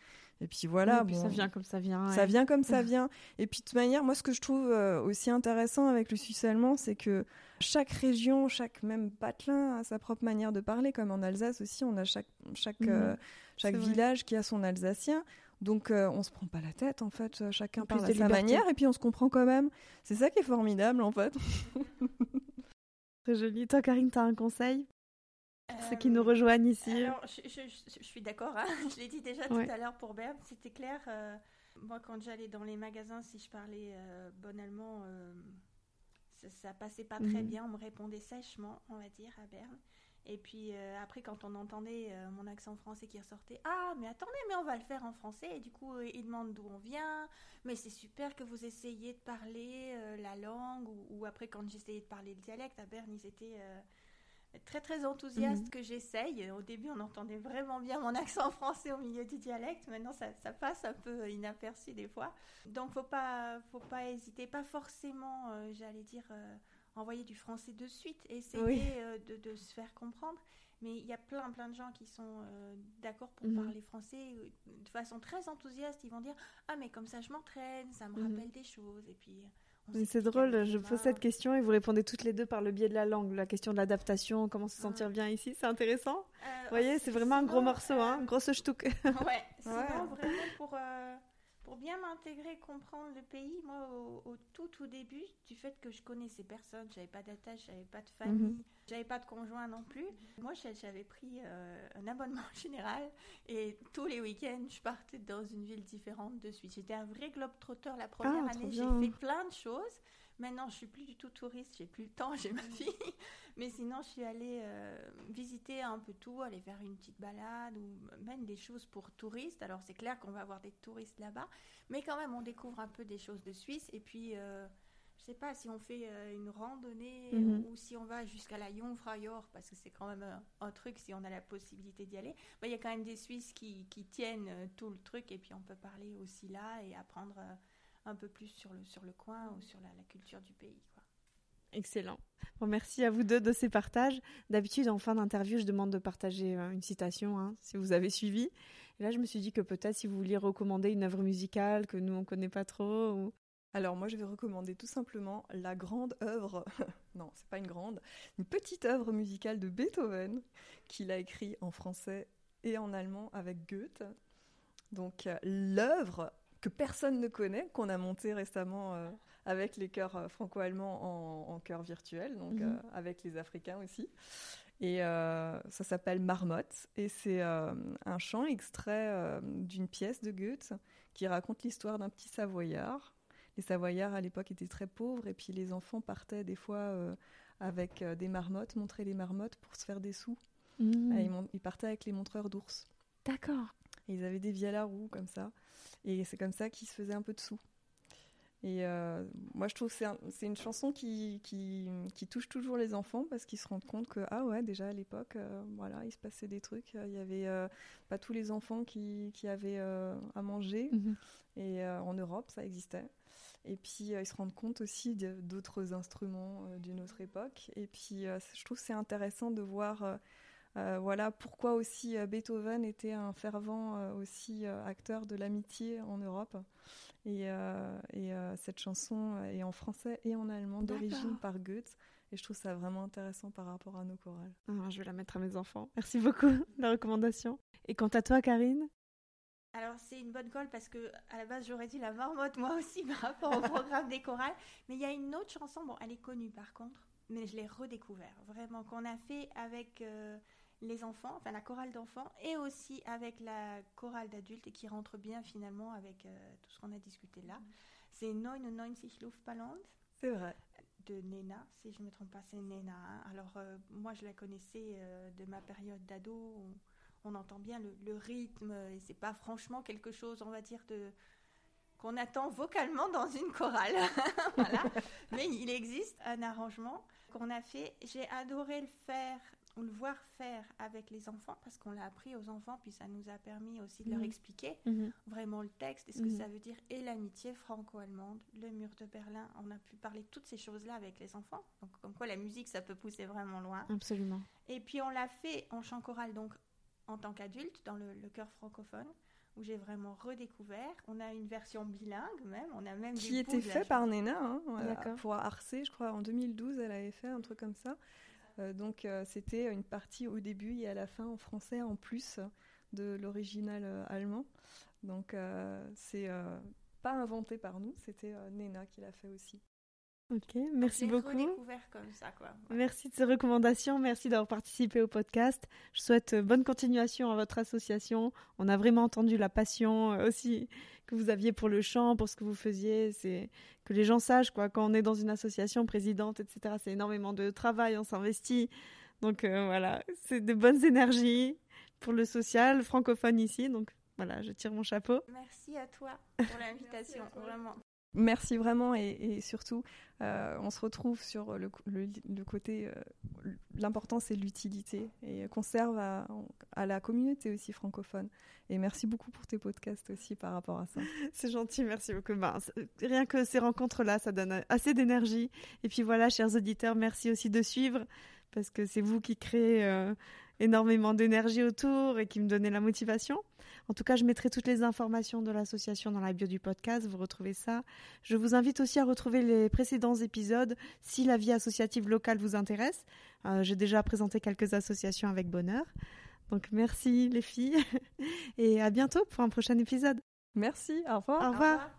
et puis voilà. Puis ça vient comme ça vient. Ça ouais. vient comme ça vient. Et puis de toute manière, moi, ce que je trouve euh, aussi intéressant avec le suisse allemand, c'est que chaque région, chaque même patelin a sa propre manière de parler. Comme en Alsace aussi, on a chaque chaque Mhm. euh, chaque vrai. village qui a son alsacien. Donc euh, on se prend pas la tête en fait. Euh, Chacun parle à sa liberté. manière et puis on se comprend quand même. C'est ça qui est formidable en fait. Très joli. Toi, Karine, t'as un conseil? Ceux qui Euh, nous rejoignent ici Alors, je, je- je- je suis d'accord, hein. je l'ai dit déjà Ouais. tout à l'heure pour Berne, c'était clair. euh, moi, quand j'allais dans les magasins, si je parlais euh, bon allemand, euh, ça, ça passait pas très Mhm. bien. On me répondait sèchement, on va dire, à Berne. Et puis euh, après, quand on entendait euh, mon accent français qui ressortait, ah, mais attendez, mais on va le faire en français. Et du coup, euh, ils demandent d'où on vient. Mais c'est super que vous essayiez de parler la langue. Ou, après, quand j'essayais de parler le dialecte, à Berne, ils étaient très très enthousiastes mhm. que j'essaye. Au début, on entendait vraiment bien mon accent français au milieu du dialecte. Maintenant, ça, ça passe un peu inaperçu des fois. Donc, faut pas, faut pas hésiter. Pas forcément, j'allais dire envoyer du français de suite, essayer euh, de, se faire comprendre. Mais il y a plein, plein de gens qui sont euh, d'accord pour mhm. parler français euh, de façon très enthousiaste. Ils vont dire Ah, mais comme ça, je m'entraîne, ça me mhm. rappelle des choses. Et puis. C'est drôle, je pose cette question et vous répondez toutes les deux par le biais de la langue. La question de l'adaptation, comment se sentir bien ici, c'est intéressant. vous voyez, c'est vraiment un gros morceau, hein, grosse ch'touk. ouais, c'est vraiment pour pour bien m'intégrer, comprendre le pays, moi, au, tout, tout début, du fait que je connaissais personne, j'avais pas d'attache, j'avais pas de famille, mhm. j'avais pas de conjoint non plus. Moi, j'avais pris euh, un abonnement général et tous les week-ends, je partais dans une ville différente de suite. J'étais un vrai globe-trotteur la première ah, année, j'ai fait plein de choses. Maintenant, je suis plus du tout touriste, j'ai plus le temps, j'ai ma fille. Mais sinon, je suis allée euh, visiter un peu tout, aller faire une petite balade ou même des choses pour touristes. Alors, c'est clair qu'on va avoir des touristes là-bas, mais quand même, on découvre un peu des choses de Suisse. Et puis, euh, je sais pas si on fait euh, une randonnée mhm. ou, si on va jusqu'à la Jungfraujoch, parce que c'est quand même un, truc si on a la possibilité d'y aller. Il y a quand même des Suisses qui, qui tiennent tout le truc et puis on peut parler aussi là et apprendre un peu plus sur le, sur le coin ou sur la, culture du pays. Quoi. Excellent. Bon, merci à vous deux de ces partages. D'habitude, en fin d'interview, je demande de partager euh, une citation, hein, si vous avez suivi. Et là, je me suis dit que peut-être si vous vouliez recommander une œuvre musicale que nous, on connaît pas trop. Alors moi je vais recommander tout simplement la grande œuvre, non c'est pas une grande, une petite œuvre musicale de Beethoven qu'il a écrit en français et en allemand avec Goethe. Donc euh, l'œuvre que personne ne connaît, qu'on a monté récemment euh, avec les chœurs euh, franco-allemands en, en chœur virtuel, donc mhm. euh, avec les Africains aussi. Et ça s'appelle Marmotte, et c'est un chant extrait d'une pièce de Goethe qui raconte l'histoire d'un petit Savoyard. Les Savoyards à l'époque étaient très pauvres, et puis les enfants partaient des fois avec des marmottes, montrer les marmottes pour se faire des sous. Mhm. Ils, ils, partaient avec les montreurs d'ours. D'accord. Ils avaient des vielles à roue comme ça. Et c'est comme ça qu'il se faisait un peu de sous. Et euh, moi, je trouve que c'est une chanson qui, qui, qui, touche toujours les enfants parce qu'ils se rendent compte que, ah ouais, déjà à l'époque, euh, voilà, il se passait des trucs. Il y avait euh, pas tous les enfants qui, qui avaient à manger. Mhm. Et en Europe, ça existait. Et puis, ils se rendent compte aussi d'autres instruments d'une autre époque. Et puis, je trouve que c'est intéressant de voir euh, voilà pourquoi aussi euh, Beethoven était un fervent euh, aussi acteur de l'amitié en Europe. Et, cette chanson est en français et en allemand, d'origine par Goethe. Et je trouve ça vraiment intéressant par rapport à nos chorales. Ah, je vais la mettre à mes enfants. Merci beaucoup de la recommandation. Et quant à toi, Karine? Alors c'est une bonne colle parce que à la base j'aurais dit la marmotte moi aussi par rapport au programme des chorales, mais il y a une autre chanson, bon elle est connue par contre, mais je l'ai redécouvert vraiment qu'on a fait avec les enfants, enfin la chorale d'enfants, et aussi avec la chorale d'adultes, et qui rentre bien finalement avec euh, tout ce qu'on a discuté là. C'est 99 Luftballons. C'est vrai. De Nena, si je ne me trompe pas, c'est Nena. Hein. Alors, euh, moi, je la connaissais euh, de ma période d'ado. On, entend bien le, rythme, et c'est pas franchement quelque chose, on va dire, de qu'on attend vocalement dans une chorale. voilà. Mais il existe un arrangement qu'on a fait. J'ai adoré le faire ou le voir faire avec les enfants, parce qu'on l'a appris aux enfants, puis ça nous a permis aussi de leur mhm. expliquer mhm. vraiment le texte et ce que mhm. ça veut dire, et l'amitié franco-allemande, le mur de Berlin. On a pu parler toutes ces choses-là avec les enfants. Donc, comme quoi la musique, ça peut pousser vraiment loin. Absolument. Et puis, on l'a fait en chant choral, donc en tant qu'adulte, dans le, chœur francophone où j'ai vraiment redécouvert. On a une version bilingue même, on a même qui était fait par Nena hein, pour Arce, je crois en 2012, elle avait fait un truc comme ça. Euh, donc euh, c'était une partie au début et à la fin en français en plus de l'original euh, allemand. Donc c'est pas inventé par nous, c'était Nena qui l'a fait aussi. Ok, merci beaucoup. découvert comme ça, quoi. Merci de ces recommandations, merci d'avoir participé au podcast. Je souhaite bonne continuation à votre association. On a vraiment entendu la passion aussi que vous aviez pour le chant, pour ce que vous faisiez. C'est que les gens sachent quoi. Quand on est dans une association présidente, etc. C'est énormément de travail, on s'investit. Donc voilà, c'est de bonnes énergies pour le social francophone ici. Donc voilà, je tire mon chapeau. Merci à toi pour l'invitation, vraiment. Merci vraiment et, surtout, euh, on se retrouve sur le, côté, euh, l'important c'est l'utilité et qu'on serve à, la communauté aussi francophone. Et merci beaucoup pour tes podcasts aussi par rapport à ça. C'est gentil, merci beaucoup. Ben, rien que ces rencontres-là, ça donne assez d'énergie. Et puis voilà, chers auditeurs, merci aussi de suivre parce que c'est vous qui créez euh, énormément d'énergie autour et qui me donnez la motivation. En tout cas, je mettrai toutes les informations de l'association dans la bio du podcast. Vous retrouvez ça. Je vous invite aussi à retrouver les précédents épisodes si la vie associative locale vous intéresse. Euh, j'ai déjà présenté quelques associations avec bonheur. Donc merci les filles et à bientôt pour un prochain épisode. Merci, au revoir. Au revoir.